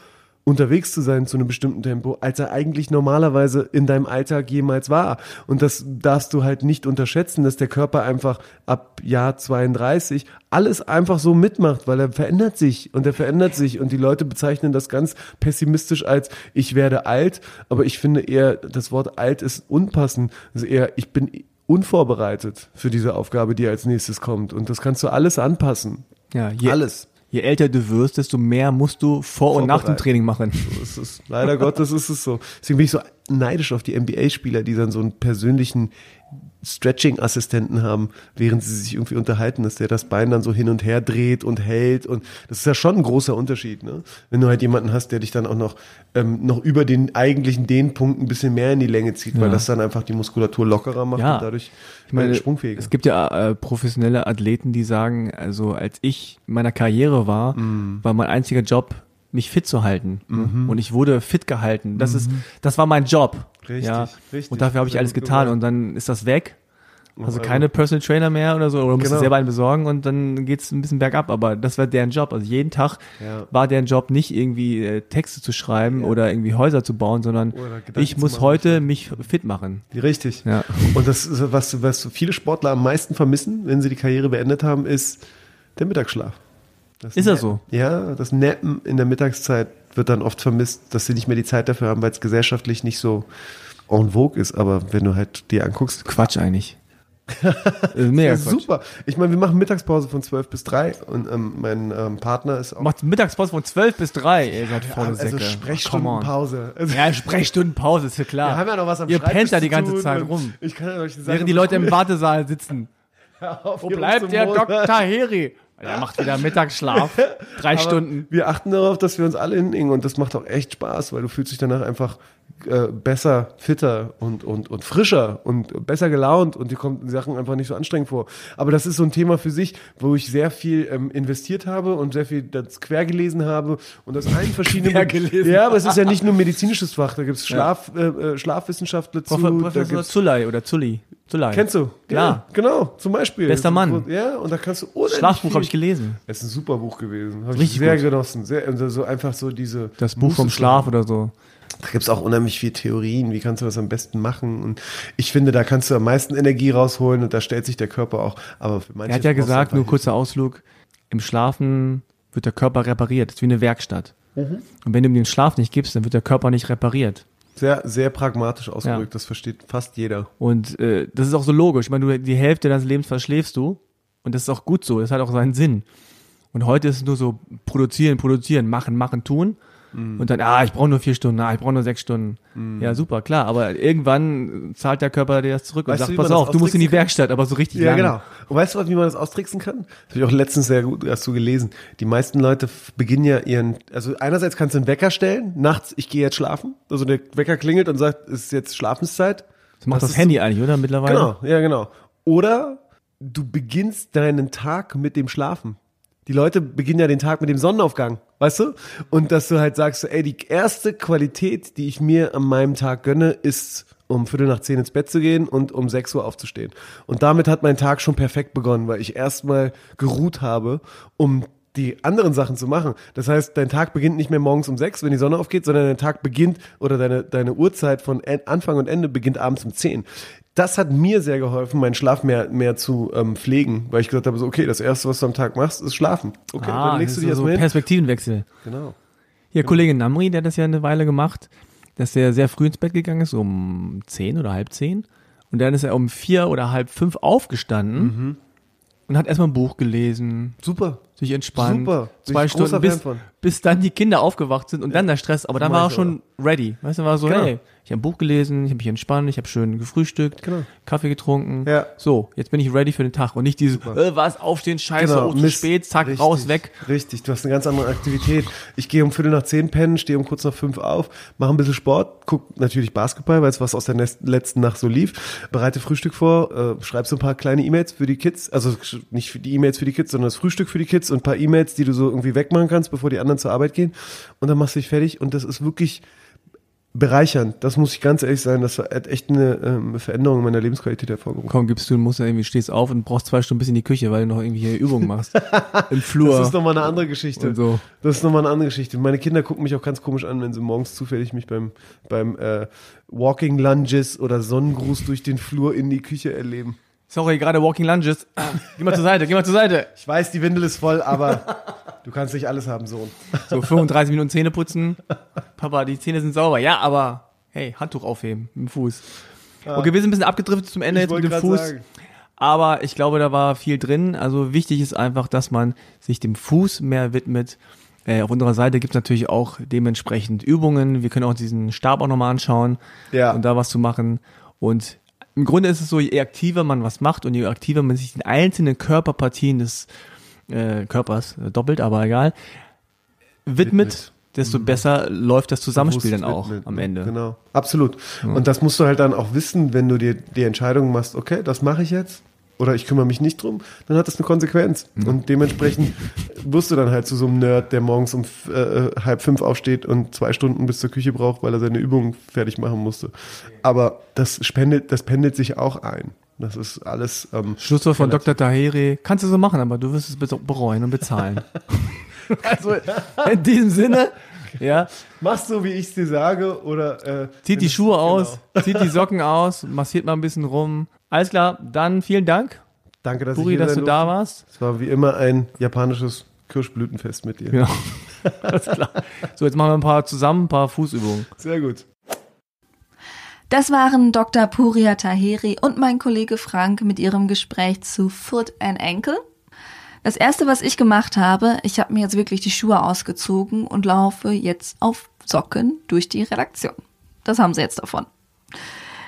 Speaker 1: unterwegs zu sein zu einem bestimmten Tempo, als er eigentlich normalerweise in deinem Alltag jemals war. Und das darfst du halt nicht unterschätzen, dass der Körper einfach ab Jahr 32 alles einfach so mitmacht, weil er verändert sich und er verändert sich und die Leute bezeichnen das ganz pessimistisch als ich werde alt, aber ich finde eher das Wort alt ist unpassend, also eher ich bin unvorbereitet für diese Aufgabe, die als nächstes kommt und das kannst du alles anpassen.
Speaker 3: Ja, je,
Speaker 1: Alles.
Speaker 3: Je älter du wirst, desto mehr musst du vor und nach dem. Training machen.
Speaker 1: So ist es. Leider Gottes ist es so. Deswegen bin ich so neidisch auf die NBA-Spieler, die dann so einen persönlichen Stretching-Assistenten haben, während sie sich irgendwie unterhalten, dass der das Bein dann so hin und her dreht und hält. Und das ist ja schon ein großer Unterschied, ne? Wenn du halt jemanden hast, der dich dann auch noch, ähm, noch über den eigentlichen Dehnpunkt ein bisschen mehr in die Länge zieht, weil
Speaker 3: Ja.
Speaker 1: das dann einfach die Muskulatur lockerer macht
Speaker 3: Ja.
Speaker 1: und dadurch
Speaker 3: Ich meine,
Speaker 1: äh, sprungfähiger.
Speaker 3: es gibt ja äh, professionelle Athleten, die sagen, also als ich in meiner Karriere war,
Speaker 1: Mhm.
Speaker 3: war mein einziger Job, mich fit zu halten. ne? Und ich wurde fit gehalten. Das ist, das war mein Job.
Speaker 1: Richtig,
Speaker 3: ja.
Speaker 1: richtig.
Speaker 3: Und dafür habe ich alles getan. Und dann ist das weg. Also
Speaker 1: Also-
Speaker 3: keine Personal Trainer mehr oder so, oder musst du
Speaker 1: Genau.
Speaker 3: selber einen besorgen und dann geht's ein bisschen bergab. Aber das war deren Job. Also jeden Tag
Speaker 1: Ja.
Speaker 3: war deren Job nicht irgendwie äh, Texte zu schreiben oder irgendwie Häuser zu bauen, sondern ich muss heute mich fit machen.
Speaker 1: Richtig.
Speaker 3: Ja.
Speaker 1: Und das, ist, was, was viele Sportler am meisten vermissen, wenn sie die Karriere beendet haben, ist der Mittagsschlaf. Das
Speaker 3: Ist das so?
Speaker 1: Ja, das Nappen in der Mittagszeit wird dann oft vermisst, dass sie nicht mehr die Zeit dafür haben, weil es gesellschaftlich nicht so en vogue ist. Aber wenn du halt dir anguckst,
Speaker 3: Quatsch eigentlich. (laughs) Äh, Mega
Speaker 1: ja,
Speaker 3: Quatsch.
Speaker 1: super. Ich meine, wir machen Mittagspause von 12 bis 3 und ähm, mein ähm, Partner ist auch.
Speaker 3: Macht Mittagspause von 12 bis 3. Ihr seid
Speaker 1: also
Speaker 3: Säcke. Come on.
Speaker 1: Sprechstundenpause. Also,
Speaker 3: Ja, Sprechstundenpause, ist ja klar.
Speaker 1: wir haben ja noch was am
Speaker 3: Ihr
Speaker 1: Schreibtisch
Speaker 3: pennt da die ganze Zeit rum.
Speaker 1: Ich kann ja euch Sachen
Speaker 3: Während die Leute im
Speaker 1: cool-
Speaker 3: Wartesaal sitzen. (laughs)
Speaker 1: Auf
Speaker 3: Wo bleibt der. Dr. Heri? Der macht wieder Mittagsschlaf. (laughs) Drei Stunden.
Speaker 1: Wir achten darauf, dass wir uns alle hinlegen und das macht auch echt Spaß, weil du fühlst dich danach einfach äh, besser, fitter und, und, und frischer und besser gelaunt und dir kommen die Sachen einfach nicht so anstrengend vor. Aber das ist so ein Thema für sich, wo ich sehr viel ähm, investiert habe und sehr viel das quer gelesen habe und aus allen verschiedenen...
Speaker 3: Quer gelesen.
Speaker 1: Ja, aber es ist ja nicht nur ein medizinisches Fach, da gibt es Schlaf, äh, äh, Schlafwissenschaftler zu.
Speaker 3: Prof Professor Zulay oder Zulli. Zulay.
Speaker 1: kennst du?
Speaker 3: Klar.
Speaker 1: Ja, genau, zum Beispiel.
Speaker 3: Bester Mann.
Speaker 1: Ja, und da kannst du unendlich
Speaker 3: Schlafbuch habe ich gelesen.
Speaker 1: es ist ein super Buch gewesen. Habe ich sehr
Speaker 3: gut.
Speaker 1: genossen. Sehr, also so einfach so diese.
Speaker 3: Das Buch vom Schlaf oder so.
Speaker 1: Da gibt es auch unheimlich viele Theorien. Wie kannst du das am besten machen? Und ich finde, da kannst du am meisten Energie rausholen und da stellt sich der Körper auch. Aber für manche
Speaker 3: Er hat ja gesagt, nur kurzer Ausflug, im Schlafen wird der Körper repariert. Das ist wie eine Werkstatt.
Speaker 1: Mhm.
Speaker 3: Und wenn du ihm den Schlaf nicht gibst, dann wird der Körper nicht repariert.
Speaker 1: Sehr, sehr pragmatisch ausgedrückt.
Speaker 3: Ja.
Speaker 1: Das versteht fast jeder.
Speaker 3: Und äh, das ist auch so logisch. Ich meine, du, die Hälfte deines Lebens verschläfst du. Und das ist auch gut so. Das hat auch seinen Sinn. Und heute ist es nur so produzieren, produzieren, machen, machen, tun.
Speaker 1: Mhm.
Speaker 3: Und dann, ah, ich brauche nur vier Stunden, ah, ich brauche nur sechs Stunden. Ja, super, klar. Aber irgendwann zahlt der Körper dir das zurück und
Speaker 1: Weißt du,
Speaker 3: sagt,
Speaker 1: wie
Speaker 3: pass
Speaker 1: das
Speaker 3: auf, du musst in die
Speaker 1: austricksen kann?
Speaker 3: Werkstatt, aber so richtig
Speaker 1: Ja,
Speaker 3: lange.
Speaker 1: genau. Und weißt du, wie man das austricksen kann? Das habe ich auch letztens sehr gut, hast du gelesen. Die meisten Leute beginnen ja ihren, also einerseits kannst du einen Wecker stellen, nachts, ich gehe jetzt schlafen. Also der Wecker klingelt und sagt, es ist jetzt Schlafenszeit.
Speaker 3: Das macht das,
Speaker 1: ist
Speaker 3: Handy eigentlich, oder? Mittlerweile?
Speaker 1: Genau, ja, genau. Oder du beginnst deinen Tag mit dem Schlafen. Die Leute beginnen ja den Tag mit dem Sonnenaufgang, weißt du? Und dass du halt sagst, ey, die erste Qualität, die ich mir an meinem Tag gönne, ist um Viertel nach zehn ins Bett zu gehen und um sechs Uhr aufzustehen. Und damit hat mein Tag schon perfekt begonnen, weil ich erstmal geruht habe, um die anderen Sachen zu machen. Das heißt, dein Tag beginnt nicht mehr morgens um sechs, wenn die Sonne aufgeht, sondern dein Tag beginnt oder deine, deine Uhrzeit von Anfang und Ende beginnt abends um zehn. Das hat mir sehr geholfen, meinen Schlaf mehr, mehr zu ähm, pflegen, weil ich gesagt habe, so, okay, das erste, was du am Tag machst, ist schlafen. Okay,
Speaker 3: Ah,
Speaker 1: dann legst du dich
Speaker 3: ist so
Speaker 1: erstmal hin.
Speaker 3: Perspektivenwechsel.
Speaker 1: Genau.
Speaker 3: Hier, Kollege Namri, der hat das ja eine Weile gemacht, dass er sehr früh ins Bett gegangen ist, um zehn oder halb zehn. Und dann ist er um vier oder halb fünf aufgestanden
Speaker 1: Mhm.
Speaker 3: und hat erstmal ein Buch gelesen.
Speaker 1: Super.
Speaker 3: Sich entspannen,
Speaker 1: Super.
Speaker 3: Zwei Stunden, bis, bis dann die Kinder aufgewacht sind und dann der Stress. Aber dann war
Speaker 1: ich
Speaker 3: schon ready. Weißt du, war so,
Speaker 1: Genau.
Speaker 3: hey, ich habe ein Buch gelesen, ich habe mich entspannt, ich habe schön gefrühstückt,
Speaker 1: Genau.
Speaker 3: Kaffee getrunken.
Speaker 1: Ja.
Speaker 3: So, jetzt bin ich ready für den Tag und nicht diese, äh, was, aufstehen, scheiße, oh, zu
Speaker 1: Mist.
Speaker 3: spät, zack,
Speaker 1: Richtig,
Speaker 3: raus, weg.
Speaker 1: Richtig, du hast eine ganz andere Aktivität. Ich gehe um Viertel nach zehn pennen, stehe um kurz nach fünf auf, mache ein bisschen Sport, guck natürlich Basketball, weil es was aus der letzten Nacht so lief, bereite Frühstück vor, äh, schreib so ein paar kleine E-Mails für die Kids, also nicht für die E-Mails für die Kids, sondern das Frühstück für die Kids und ein paar E-Mails, die du so irgendwie wegmachen kannst, bevor die anderen zur Arbeit gehen. Und dann machst du dich fertig und das ist wirklich bereichernd. Das muss ich ganz ehrlich sagen, das hat echt eine ähm, Veränderung in meiner Lebensqualität hervorgerufen.
Speaker 3: Komm, gibst du, musst du irgendwie, stehst auf und brauchst zwei Stunden bis in die Küche, weil du noch irgendwie hier Übungen machst. (laughs) Im Flur.
Speaker 1: Das ist nochmal eine andere Geschichte.
Speaker 3: so.
Speaker 1: Das ist nochmal eine andere Geschichte. Meine Kinder gucken mich auch ganz komisch an, wenn sie morgens zufällig mich beim, beim äh, Walking Lunges oder Sonnengruß durch den Flur in die Küche erleben.
Speaker 3: Sorry, gerade Walking Lunges. (coughs) geh mal zur Seite, geh mal zur Seite.
Speaker 1: Ich weiß, die Windel ist voll, aber (laughs) du kannst nicht alles haben, Sohn.
Speaker 3: So 35 Minuten Zähne putzen. Papa, die Zähne sind sauber. Ja, aber hey, Handtuch aufheben mit dem Fuß. Okay, wir sind ein bisschen abgedriftet zum Ende
Speaker 1: Ich
Speaker 3: jetzt mit dem Fuß.
Speaker 1: sagen.
Speaker 3: Aber ich glaube, da war viel drin. Also wichtig ist einfach, dass man sich dem Fuß mehr widmet. Äh, auf unserer Seite gibt es natürlich auch dementsprechend Übungen. Wir können auch diesen Stab auch nochmal anschauen
Speaker 1: Ja.
Speaker 3: und da was zu machen. Und im Grunde ist es so, je aktiver man was macht und je aktiver man sich den einzelnen Körperpartien des äh, Körpers, äh, doppelt, aber egal, widmet, desto besser läuft das Zusammenspiel dann auch
Speaker 1: widmet,
Speaker 3: am
Speaker 1: ne?
Speaker 3: Ende.
Speaker 1: Genau, absolut. Und das musst du halt dann auch wissen, wenn du dir die Entscheidung machst, okay, das mache ich jetzt oder ich kümmere mich nicht drum, dann hat das eine Konsequenz. Und dementsprechend wirst du dann halt zu so einem Nerd, der morgens um äh, halb fünf aufsteht und zwei Stunden bis zur Küche braucht, weil er seine Übungen fertig machen musste. Aber das spendet, das pendelt sich auch ein. Das ist alles. Ähm,
Speaker 3: Schlusswort von. Dr. Taheri. Kannst du so machen, aber du wirst es be- bereuen und bezahlen. (laughs) also in diesem Sinne, ja,
Speaker 1: Machst so, wie ich es dir sage, oder äh,
Speaker 3: zieht die Schuhe
Speaker 1: es-
Speaker 3: aus,
Speaker 1: Genau.
Speaker 3: zieht die Socken aus, massiert mal ein bisschen rum. Alles klar, dann vielen Dank,
Speaker 1: Danke, dass
Speaker 3: Buri,
Speaker 1: ich hier
Speaker 3: dass
Speaker 1: sein
Speaker 3: du da warst.
Speaker 1: Es war wie immer ein japanisches Kirschblütenfest mit dir.
Speaker 3: Genau. (laughs) Alles klar. So, jetzt machen wir ein paar zusammen, ein paar Fußübungen.
Speaker 1: Sehr gut.
Speaker 2: Das waren Dr. Puria Taheri und mein Kollege Frank mit ihrem Gespräch zu Foot and Ankle. Das erste, was ich gemacht habe, ich habe mir jetzt wirklich die Schuhe ausgezogen und laufe jetzt auf Socken durch die Redaktion. Das haben sie jetzt davon.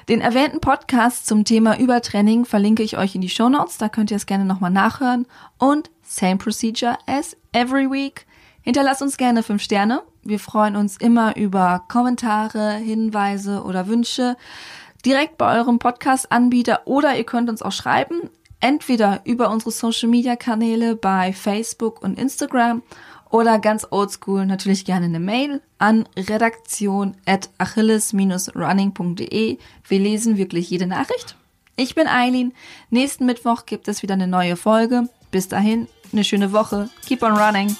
Speaker 2: Den erwähnten Podcast zum Thema Übertraining verlinke ich euch in die Show Notes. Da könnt ihr es gerne nochmal nachhören. Und same procedure as every week. Hinterlasst uns gerne fünf Sterne. Wir freuen uns immer über Kommentare, Hinweise oder Wünsche direkt bei eurem Podcast-Anbieter oder ihr könnt uns auch schreiben. Entweder über unsere Social-Media-Kanäle bei Facebook und Instagram oder ganz oldschool natürlich gerne eine Mail an redaktion at achilles-running.de. Wir lesen wirklich jede Nachricht. Ich bin Eileen. Nächsten Mittwoch gibt es wieder eine neue Folge. Bis dahin, eine schöne Woche. Keep on running.